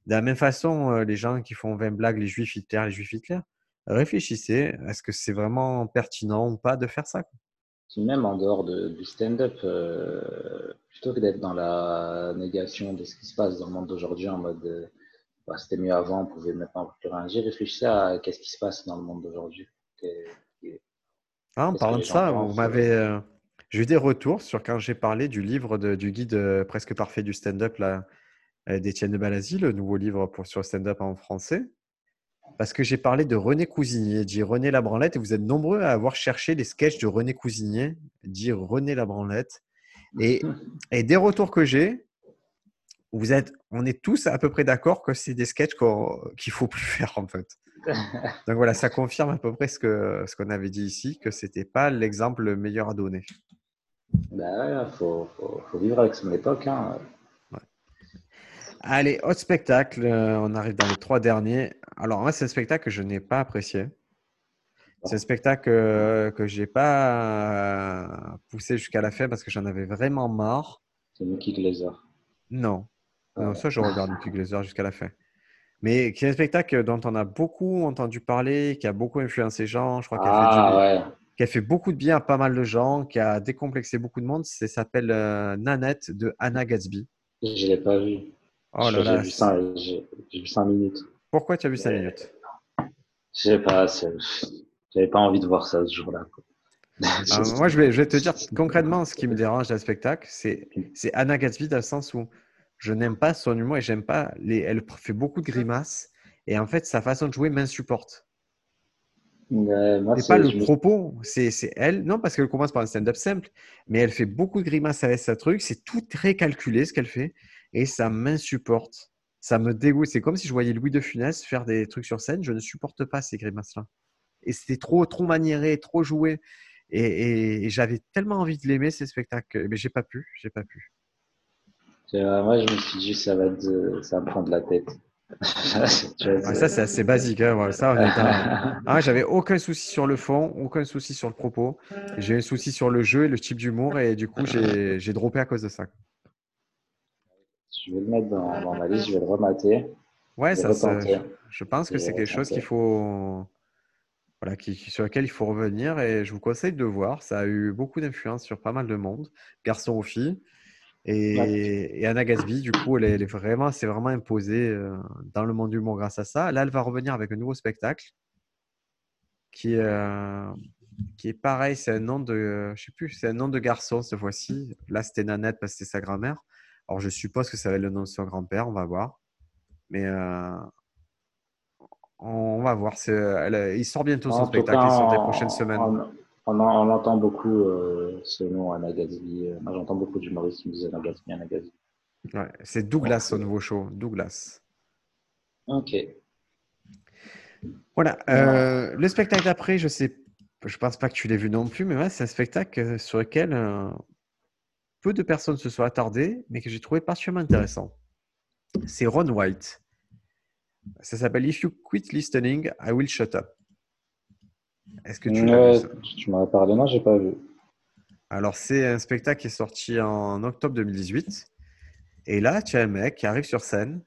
De la même façon, euh, les gens qui font 20 blagues, les juifs Hitler, les juifs Hitler, réfléchissez, est-ce que c'est vraiment pertinent ou pas de faire ça. Puis même en dehors de, du stand-up, euh, plutôt que d'être dans la négation de ce qui se passe dans le monde d'aujourd'hui, en mode euh, bah, c'était mieux avant, on pouvait maintenant plus rien dire, réfléchissez à qu'est-ce qui se passe dans le monde d'aujourd'hui. Ah, en parlant de ça, vous pensent, m'avez, euh, j'ai eu des retours sur quand j'ai parlé du livre de- du guide euh, presque parfait du stand-up euh, d'Étienne de Balazy, le nouveau livre pour, sur le stand-up en français. Parce que j'ai parlé de René Cousinier, dit René Labranlette, et vous êtes nombreux à avoir cherché les sketchs de René Cousinier, dire René Labranlette. Et, et des retours que j'ai, vous êtes, on est tous à peu près d'accord que c'est des sketchs qu'il faut plus faire en fait. Donc voilà, ça confirme à peu près ce que ce qu'on avait dit ici, que c'était pas l'exemple le meilleur à donner. Ouais, faut, faut, faut vivre avec son époque. Hein. Allez, autre spectacle, euh, on arrive dans les trois derniers. Alors moi, c'est un spectacle que je n'ai pas apprécié. C'est un spectacle euh, que j'ai pas euh, poussé jusqu'à la fin parce que j'en avais vraiment marre. C'est Mickey Glazer. Non, non, ça je regarde Nicky Glazer jusqu'à la fin. Mais qui est un spectacle dont on a beaucoup entendu parler, qui a beaucoup influencé les gens. Je crois qu'il a fait du- Ah ouais. qui a fait beaucoup de bien à pas mal de gens, qui a décomplexé beaucoup de monde. Ça s'appelle euh, Nanette de Anna Gatsby. Je l'ai pas vu. Oh là J'ai là, j'ai vu cinq minutes. pourquoi tu as vu 5 Ouais. minutes? Je sais pas, j'avais pas envie de voir ça ce jour-là. Ah, Moi, je vais, je vais te dire concrètement ce qui me dérange dans le spectacle, c'est c'est Anna Gatsby dans le sens où je n'aime pas son humour et j'aime pas les. Elle fait beaucoup de grimaces et en fait, sa façon de jouer m'insupporte. Moi, C'est pas le propos, c'est c'est elle. Non, parce qu'elle commence par un stand-up simple, mais elle fait beaucoup de grimaces avec sa truc. C'est tout très calculé ce qu'elle fait et ça m'insupporte. Ça me dégoûte. C'est comme si je voyais Louis de Funès faire des trucs sur scène. Je ne supporte pas ces grimaces-là. Et c'était trop, trop maniéré, trop joué. Et, et- et j'avais tellement envie de l'aimer, ces spectacles. Mais j'ai pas pu. J'ai pas pu. Moi, je me suis dit, ça va, te- ça va me prendre la tête. Ouais, ça, c'est assez basique. hein, ouais, dans- Ah, j'avais aucun souci sur le fond, aucun souci sur le propos. J'ai un souci sur le jeu et le type d'humour. Et du coup, j'ai j'ai droppé à cause de ça. Je vais le mettre dans, dans ma liste, je vais le remater. Ouais, je ça, ça- je pense que c'est quelque chose qu'il faut, voilà, qui, sur lequel il faut revenir et je vous conseille de voir. Ça a eu beaucoup d'influence sur pas mal de monde, garçons ou filles. Et, et Anna Gatsby, du coup, elle est, elle est vraiment, c'est vraiment imposée euh, dans le monde du humour grâce à ça. Là, elle va revenir avec un nouveau spectacle qui, est, euh, qui est pareil. C'est un nom de, je sais plus, c'est un nom de garçon cette fois-ci. Là, c'était Nanette parce que c'était sa grand-mère. Alors, je suppose que ça va être le nom de son grand-père. On va voir. Mais euh, on va voir. Elle- il sort bientôt son En spectacle. cas, il sort des prochaines semaines. On, on, en- on entend beaucoup euh, ce nom, Anna Gatsby. Euh, Moi, j'entends beaucoup d'humoristes qui me disent Anna Gatsby, Anna Gatsby. Ouais, c'est Douglas, son nouveau show. Douglas. Ok. Voilà. euh, le spectacle d'après, je sais, je pense pas que tu l'aies vu non plus, mais ouais, c'est un spectacle euh, sur lequel euh, peu de personnes se sont attardées, mais que j'ai trouvé particulièrement intéressant. C'est Ron White. Ça s'appelle If You Quit Listening, I Will Shut Up. Est-ce que tu l'as vu Tu m'en as parlé, non, j'ai pas vu. Alors, c'est un spectacle qui est sorti en octobre 2018. Et là, tu as un mec qui arrive sur scène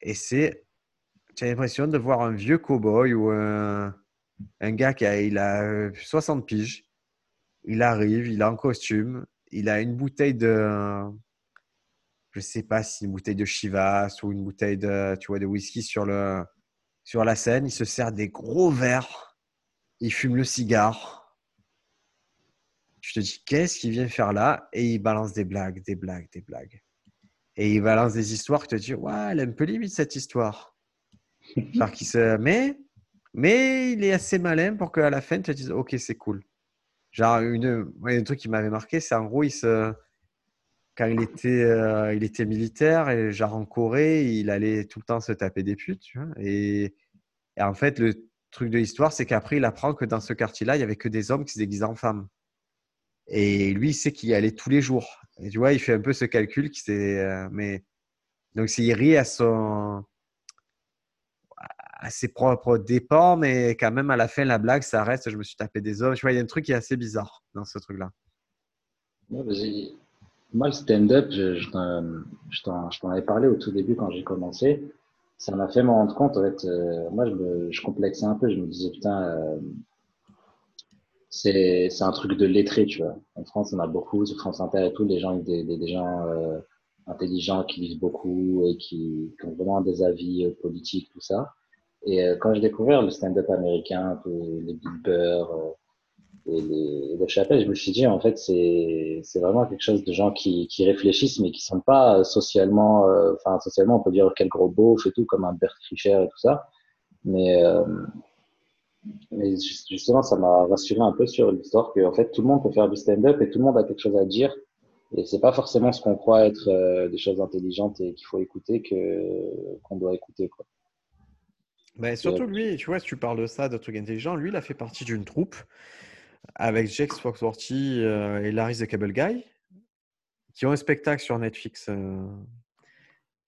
et c'est. Tu as l'impression de voir un vieux cow-boy ou un, un gars qui a, il a 60 piges. Il arrive, il est en costume, il a une bouteille de. Je sais pas si une bouteille de Chivas ou une bouteille de, tu vois, de whisky sur, le, sur la scène. Il se sert des gros verres. Il fume le cigare. Tu te dis, qu'est-ce qu'il vient faire là? Et il balance des blagues, des blagues, des blagues. Et il balance des histoires que tu te dis, ouais, elle est un peu limite cette histoire. Genre qui se... mais, mais il est assez malin pour qu'à la fin, tu te dises, ok, c'est cool. Genre, une, un truc qui m'avait marqué, c'est en gros, il se, quand il était, euh, il était militaire, et genre en Corée, il allait tout le temps se taper des putes. Et, en fait, le truc de l'histoire, c'est qu'après, il apprend que dans ce quartier-là, il n'y avait que des hommes qui se déguisaient en femmes. Et lui, il sait qu'il y allait tous les jours. Et tu vois, il fait un peu ce calcul qui. Euh, mais donc, il rit à son à ses propres dépens, mais quand même à la fin, la blague, ça reste. Je me suis tapé des hommes. Tu vois, il y a un truc qui est assez bizarre dans ce truc-là. moi, le stand-up, je, t'en avais parlé au tout début quand j'ai commencé. Ça m'a fait me rendre compte, en fait, euh, moi, je, je, complexais un peu. Je me disais, putain, euh, c'est un truc de lettré, tu vois. En France, on a beaucoup, sur France Inter et tout, des gens, des, des, gens euh, intelligents qui lisent beaucoup et qui, qui, ont vraiment des avis euh, politiques, tout ça. Et euh, quand j'ai découvert le stand-up américain, les Big Burr et les, les Chappelle, je me suis dit, en fait, c'est vraiment quelque chose de gens qui, qui réfléchissent, mais qui sont pas socialement, enfin, socialement, on peut dire quel gros beauf et tout, comme un Bert Krischer et tout ça. Mais justement, ça m'a rassuré un peu sur l'histoire que en fait, tout le monde peut faire du stand-up et tout le monde a quelque chose à dire. Et c'est pas forcément ce qu'on croit être euh, des choses intelligentes et qu'il faut écouter que qu'on doit écouter quoi. Mais surtout lui, tu vois, si tu parles de ça, de trucs intelligents, lui, il a fait partie d'une troupe avec Jax Foxworthy euh, et Larry the Cable Guy qui ont un spectacle sur Netflix euh,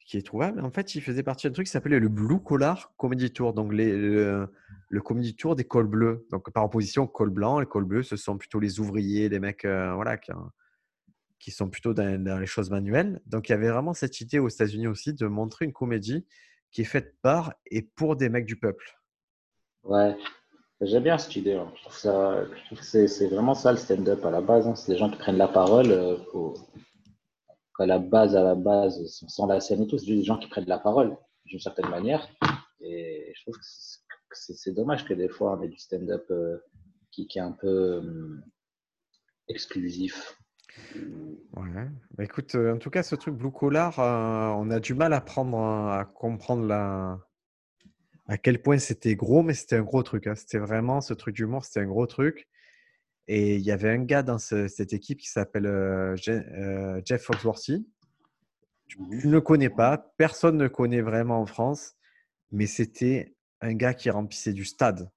qui est trouvable. En fait, il faisait partie d'un truc qui s'appelait le Blue Collar Comedy Tour, donc les, le, le, Comedy Tour des cols bleus. Donc par opposition au col blanc, les cols bleus, ce sont plutôt les ouvriers, les mecs euh, voilà, qui, qui, sont plutôt dans, les choses manuelles. Donc il y avait vraiment cette idée aux États-Unis aussi de montrer une comédie qui est faite par et pour des mecs du peuple. Ouais, j'aime bien cette idée. Hein. Je trouve, ça, que c'est, vraiment ça le stand-up à la base. Hein. C'est des gens qui prennent la parole. Euh, à la base, à la base, sans la scène et tout, c'est juste des gens qui prennent la parole d'une certaine manière. Et je trouve que c'est dommage que des fois on ait du stand-up euh, qui, est un peu euh, exclusif. Ouais. Bah, écoute, euh, en tout cas, ce truc Blue Collar, on a du mal à prendre, à comprendre la... à quel point c'était gros, mais c'était un gros truc. Hein. C'était vraiment ce truc d'humour, c'était un gros truc. Et il y avait un gars dans cette équipe qui s'appelle euh, euh, Jeff Foxworthy. Je ne le connais pas, personne ne le connaît vraiment en France, mais c'était un gars qui remplissait du stade.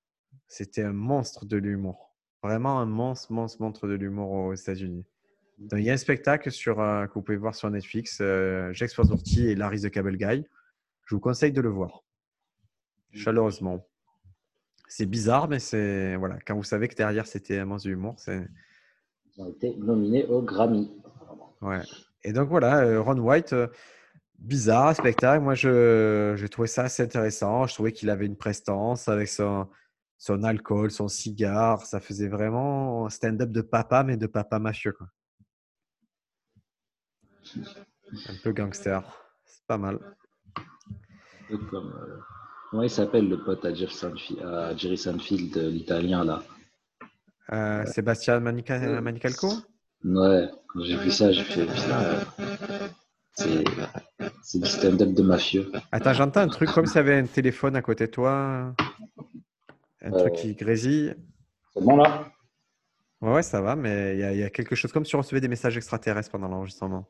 C'était un monstre de l'humour. Vraiment un monstre, monstre, monstre de l'humour aux États-Unis. Il y a un spectacle sur, euh, que vous pouvez voir sur Netflix, Jeff Foxworthy et Larry the Cable Guy. Je vous conseille de le voir, chaleureusement. C'est bizarre, mais c'est voilà. Quand vous savez que derrière c'était un monstre d'humour, c'est. Ils ont été nominés au Grammy. Ouais. Et donc voilà, euh, Ron White, euh, bizarre spectacle. Moi, je j'ai trouvé ça assez intéressant. Je trouvais qu'il avait une prestance avec son son alcool, son cigare. Ça faisait vraiment stand-up de papa, mais de papa mafieux quoi. Un peu gangster. C'est pas mal. Comme, euh, Comment il s'appelle le pote à, Jerry Sanfield, l'italien là? Euh, Sébastien Manica... Manicalco? Ouais, quand j'ai vu ça, j'ai fait c'est du stand-up de mafieux. Attends, j'entends un truc comme s'il y avait un téléphone à côté de toi. Un truc qui grésille. C'est bon là? Ouais, ouais, ça va, mais il y, y, a quelque chose comme si on recevait des messages extraterrestres pendant l'enregistrement.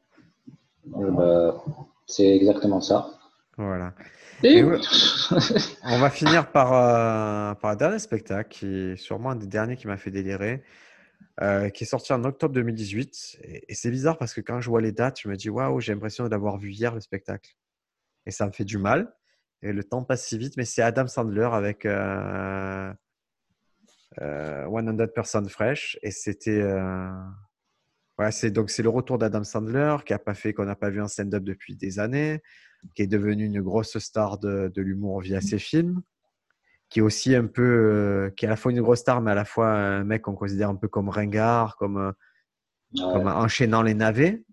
Bah, c'est exactement ça. Voilà. on va finir par, euh, par un dernier spectacle qui est sûrement un des derniers qui m'a fait délirer. euh, qui est sorti en octobre 2018. Et, c'est bizarre parce que quand je vois les dates, je me dis waouh, j'ai l'impression d'avoir vu hier le spectacle. Et ça me fait du mal. Et le temps passe si vite, mais c'est Adam Sandler avec euh, 100% Fresh. Et c'était. Ouais, c'est donc c'est le retour d'Adam Sandler qui a pas fait qu'on n'a pas vu un stand-up depuis des années, qui est devenu une grosse star de, de l'humour via ses films, qui est aussi un peu, euh, qui est à la fois une grosse star, mais à la fois un mec qu'on considère un peu comme ringard, comme, euh, comme enchaînant les navets.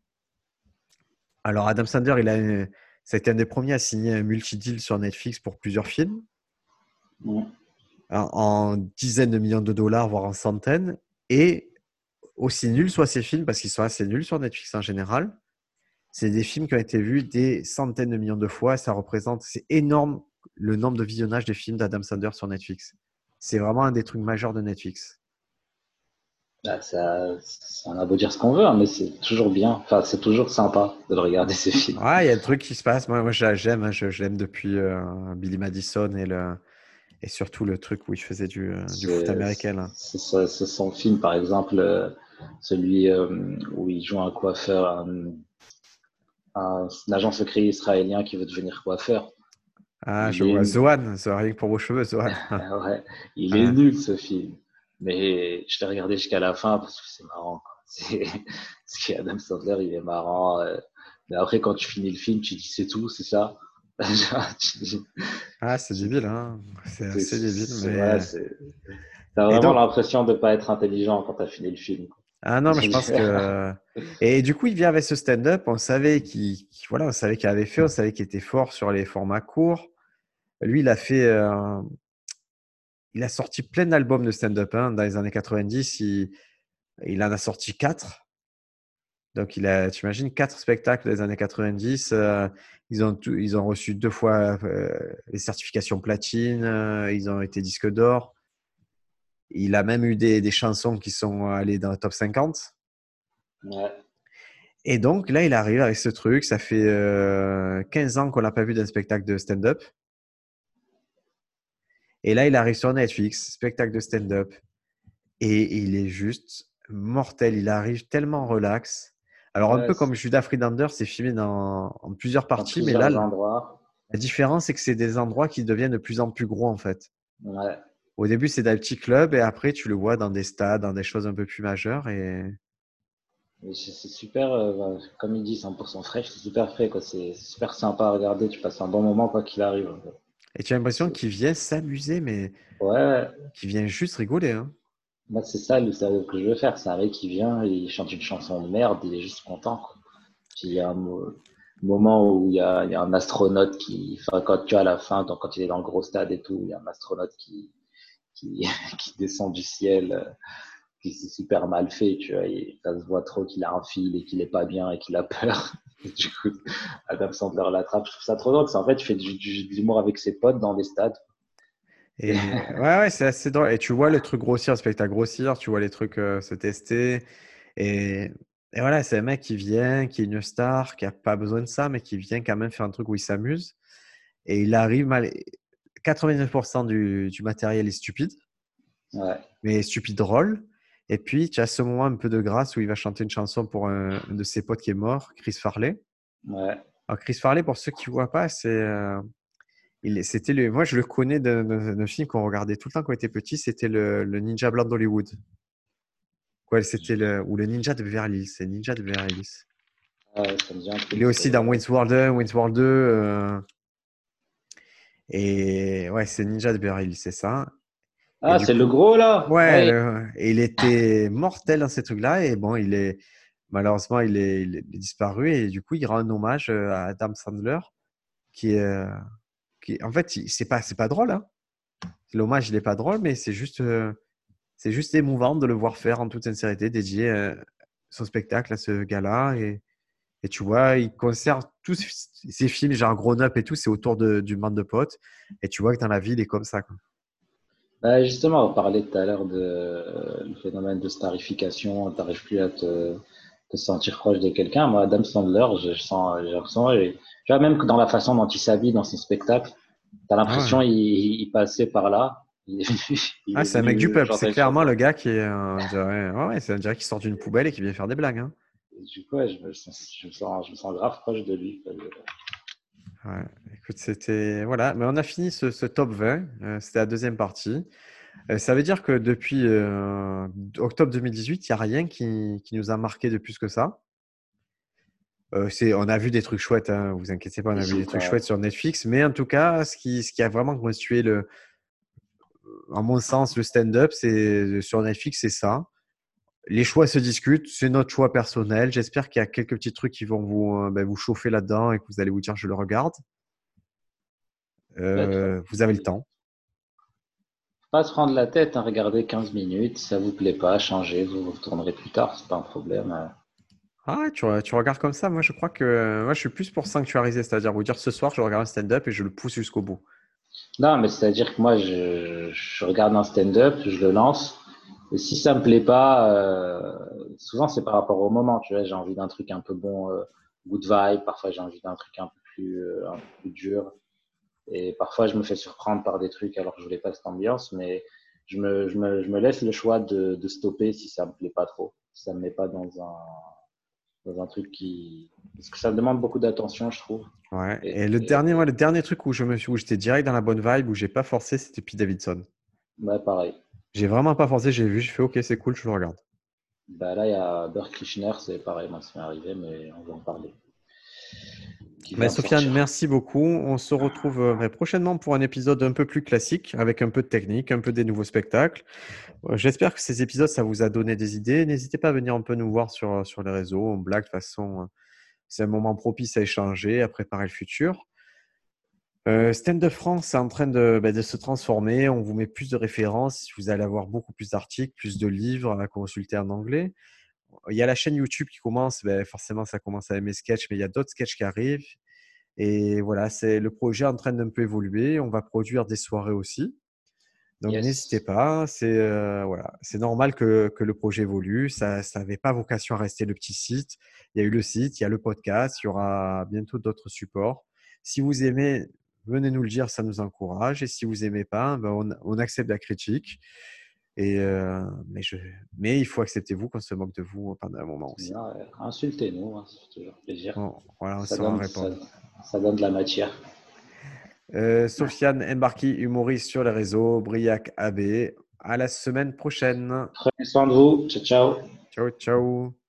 Alors Adam Sandler, il a, ça a été un des premiers à signer un multi-deal sur Netflix pour plusieurs films, en, en dizaines de millions de dollars, voire en centaines, et aussi nuls soient ces films, parce qu'ils sont assez nuls sur Netflix en général, c'est des films qui ont été vus des centaines de millions de fois. Ça représente, c'est énorme le nombre de visionnages des films d'Adam Sandler sur Netflix. C'est vraiment un des trucs majeurs de Netflix. Bah, ça, on a beau dire ce qu'on veut, hein, mais c'est toujours bien. Enfin, c'est toujours sympa de regarder ces films. Ouais, il y a des trucs qui se passent. Moi, moi j'aime. Hein, je, l'aime depuis euh, Billy Madison et le, et surtout le truc où il faisait du, euh, du foot américain. C'est son film, par exemple, euh, celui euh, où il joue un coiffeur, un, agent secret israélien qui veut devenir coiffeur. Ah, je vois. Zohan, ça rien pour vos cheveux, Zohan. ouais, il est nul ce film. Mais je l'ai regardé jusqu'à la fin parce que c'est marrant. Parce qu'Adam Sandler, il est marrant. Mais après, quand tu finis le film, tu dis c'est tout, c'est ça? ah, c'est débile, hein. C'est assez débile. Mais... T'as vraiment l'impression de ne pas être intelligent quand tu as fini le film. Ah non, mais je pense que. Et du coup, il vient avec ce stand-up. On savait qu'il voilà, on savait qu'il avait fait, on savait qu'il était fort sur les formats courts. Lui, il a fait. Euh, il a sorti plein d'albums de stand-up hein. dans les années 90. Il... il en a sorti quatre. Donc, il a, tu imagines, quatre spectacles des années 90. Euh, ils, ont ils ont reçu deux fois euh, les certifications platine. Ils ont été disques d'or. Il a même eu des, des, chansons qui sont allées dans le top 50. Ouais. Et donc, là, il arrive avec ce truc. Ça fait 15 ans qu'on l'a pas vu d'un spectacle de stand-up. Et là, il arrive sur Netflix, spectacle de stand-up. Et il est juste mortel. Il arrive tellement relax. Alors, un peu comme Judas Friedlander, c'est filmé dans, en plusieurs parties, mais là, la différence, c'est que c'est des endroits qui deviennent de plus en plus gros, en fait. Ouais. Au début, c'est dans des petits clubs, et après, tu le vois dans des stades, dans des choses un peu plus majeures. Et... C'est super, euh, bah, comme il dit, 100% frais, c'est super frais, C'est super sympa à regarder, tu passes un bon moment, quoi qu'il arrive. Et tu as l'impression qu'il vient s'amuser, mais ouais. qu'il vient juste rigoler. Hein. Moi, c'est ça le cerveau que je veux faire. C'est un mec qui vient, il chante une chanson de merde, il est juste content. il y a un moment où il y, a, il y a, un astronaute qui, enfin, quand tu as à la fin, donc quand il est dans le gros stade et tout, il y a un astronaute qui, qui, descend du ciel, euh, qui c'est super mal fait, tu vois. Et ça se voit trop qu'il a un fil et qu'il est pas bien et qu'il a peur. du coup, Adam Sandler l'attrape. Je trouve ça trop drôle. En fait, il fait du, du, de l'humour avec ses potes dans les stades. Et ouais, ouais c'est assez drôle. Et tu vois les trucs grossir, le spectacle grossir, tu vois les trucs euh, se tester. Et, et voilà, c'est un mec qui vient, qui est une star, qui n'a pas besoin de ça, mais qui vient quand même faire un truc où il s'amuse. Et il arrive mal. 99% du, du, matériel est stupide, ouais. mais stupide drôle. Et puis, tu as ce moment un peu de grâce où il va chanter une chanson pour un, de ses potes qui est mort, Chris Farley. Ouais. Alors, Chris Farley, pour ceux qui ne voient pas, c'est. Euh, c'était le, moi, je le connais d'un film qu'on regardait tout le temps quand on était petit. C'était le, Ninja Blanc d'Hollywood. C'était le ou le Ninja de Beverly. C'est Ninja de Beverly Hills. il est aussi dans Wayne's World 1, Wayne's World 2. Euh, et ouais, c'est Ninja de Hills, c'est ça. Ah, c'est le gros là. Ouais. il était mortel dans ces trucs-là. Et bon, il est malheureusement, il est, il est, disparu. Et du coup, il rend un hommage euh, à Adam Sandler, qui est euh, en fait, c'est pas, pas drôle. Hein. L'hommage, il n'est pas drôle, mais c'est juste, euh, c'est juste émouvant de le voir faire en toute sincérité, dédier son spectacle à ce gars-là. Et, et, tu vois, il conserve tous ses films, genre Grown Up et tout, c'est autour de, du bande de potes. Et tu vois que dans la vie, il est comme ça. Quoi. Bah, justement, on parlait tout à l'heure du de, phénomène de starification. Tu n'arrives plus à te, te, sentir proche de quelqu'un. Moi, Adam Sandler, je sens, j'ai l'impression, tu vois, même que dans la façon dont il s'habille dans ses spectacles, tu as l'impression qu'il il passait par là. ah, c'est un mec du peuple. C'est clairement le gars qui est. un ouais, c'est un dirait qui sort d'une poubelle et qui vient faire des blagues. Hein. Du coup, je, me sens, je, me sens, je, me sens, grave proche de lui. Ouais, écoute, c'était. Voilà, mais on a fini ce, ce top 20. Euh, c'était la deuxième partie. Euh, ça veut dire que depuis euh, octobre 2018, il n'y a rien qui, qui, nous a marqué de plus que ça. c'est, on a vu des trucs chouettes, hein, vous inquiétez pas, on a vu des trucs chouettes sur Netflix, mais en tout cas, ce qui, ce qui a vraiment constitué le, en mon sens, le stand-up, c'est sur Netflix, c'est ça. Les choix se discutent, c'est notre choix personnel. J'espère qu'il y a quelques petits trucs qui vont vous, euh, ben, vous chauffer là-dedans et que vous allez vous dire je le regarde. Euh, vous avez le temps. Pas se prendre la tête, hein, regardez 15 minutes, ça vous plaît pas, changez, vous vous retournerez plus tard, c'est pas un problème. Hein. Ah, tu, tu, regardes comme ça. Moi, je crois que moi, je suis plus pour sanctuariser, c'est-à-dire vous dire ce soir, je regarde un stand-up et je le pousse jusqu'au bout. Non, mais c'est-à-dire que moi, je, je regarde un stand-up, je le lance. Et si ça me plaît pas, euh, souvent c'est par rapport au moment. Tu vois, j'ai envie d'un truc un peu bon, euh, good vibe. Parfois, j'ai envie d'un truc un peu plus, euh, un peu plus dur. Et parfois, je me fais surprendre par des trucs alors que je voulais pas cette ambiance. Mais je me, je me, je me laisse le choix de, de stopper si ça me plaît pas trop. Si ça me met pas dans un, dans un truc qui. Parce que ça demande beaucoup d'attention, je trouve. Ouais. Et, le, dernier, le dernier truc où je me suis, où j'étais direct dans la bonne vibe, où j'ai pas forcé, c'était Pete Davidson. Ouais, pareil. J'ai vraiment pas forcé, j'ai vu, j'ai fait OK, c'est cool, je le regarde. Bah là, il y a Bert Kirchner, c'est pareil, moi, ça m'est arrivé, mais on va en parler. Bah, Sofiane, merci beaucoup. On se retrouve euh, prochainement pour un épisode un peu plus classique, avec un peu de technique, un peu des nouveaux spectacles. Euh, j'espère que ces épisodes, ça vous a donné des idées. N'hésitez pas à venir un peu nous voir sur, euh, sur les réseaux. On blague de toute façon. C'est un moment propice à échanger, à préparer le futur. Stand de France est en train de, bah, de, se transformer. On vous met plus de références. Vous allez avoir beaucoup plus d'articles, plus de livres à consulter en anglais. Il y a la chaîne YouTube qui commence. Ben, forcément, ça commence avec mes sketchs, mais il y a d'autres sketchs qui arrivent. Et voilà, c'est le projet en train d'un peu évoluer. On va produire des soirées aussi. Donc n'hésitez pas, c'est euh, voilà, c'est normal que, que, le projet évolue. Ça n'avait pas vocation à rester le petit site. Il y a eu le site, il y a le podcast, il y aura bientôt d'autres supports. Si vous aimez, venez nous le dire, ça nous encourage. Et si vous aimez pas, ben on, on, accepte la critique. Et euh, mais, je, mais il faut accepter vous qu'on se moque de vous pendant un moment aussi. Insultez-nous, hein, c'est toujours plaisir. voilà, ça, donne, ça, donne, de la matière. Euh, Sofiane Embarki, humoriste sur les réseaux, Briac AB. À la semaine prochaine. Prenez soin de vous. Ciao, ciao. Ciao, ciao.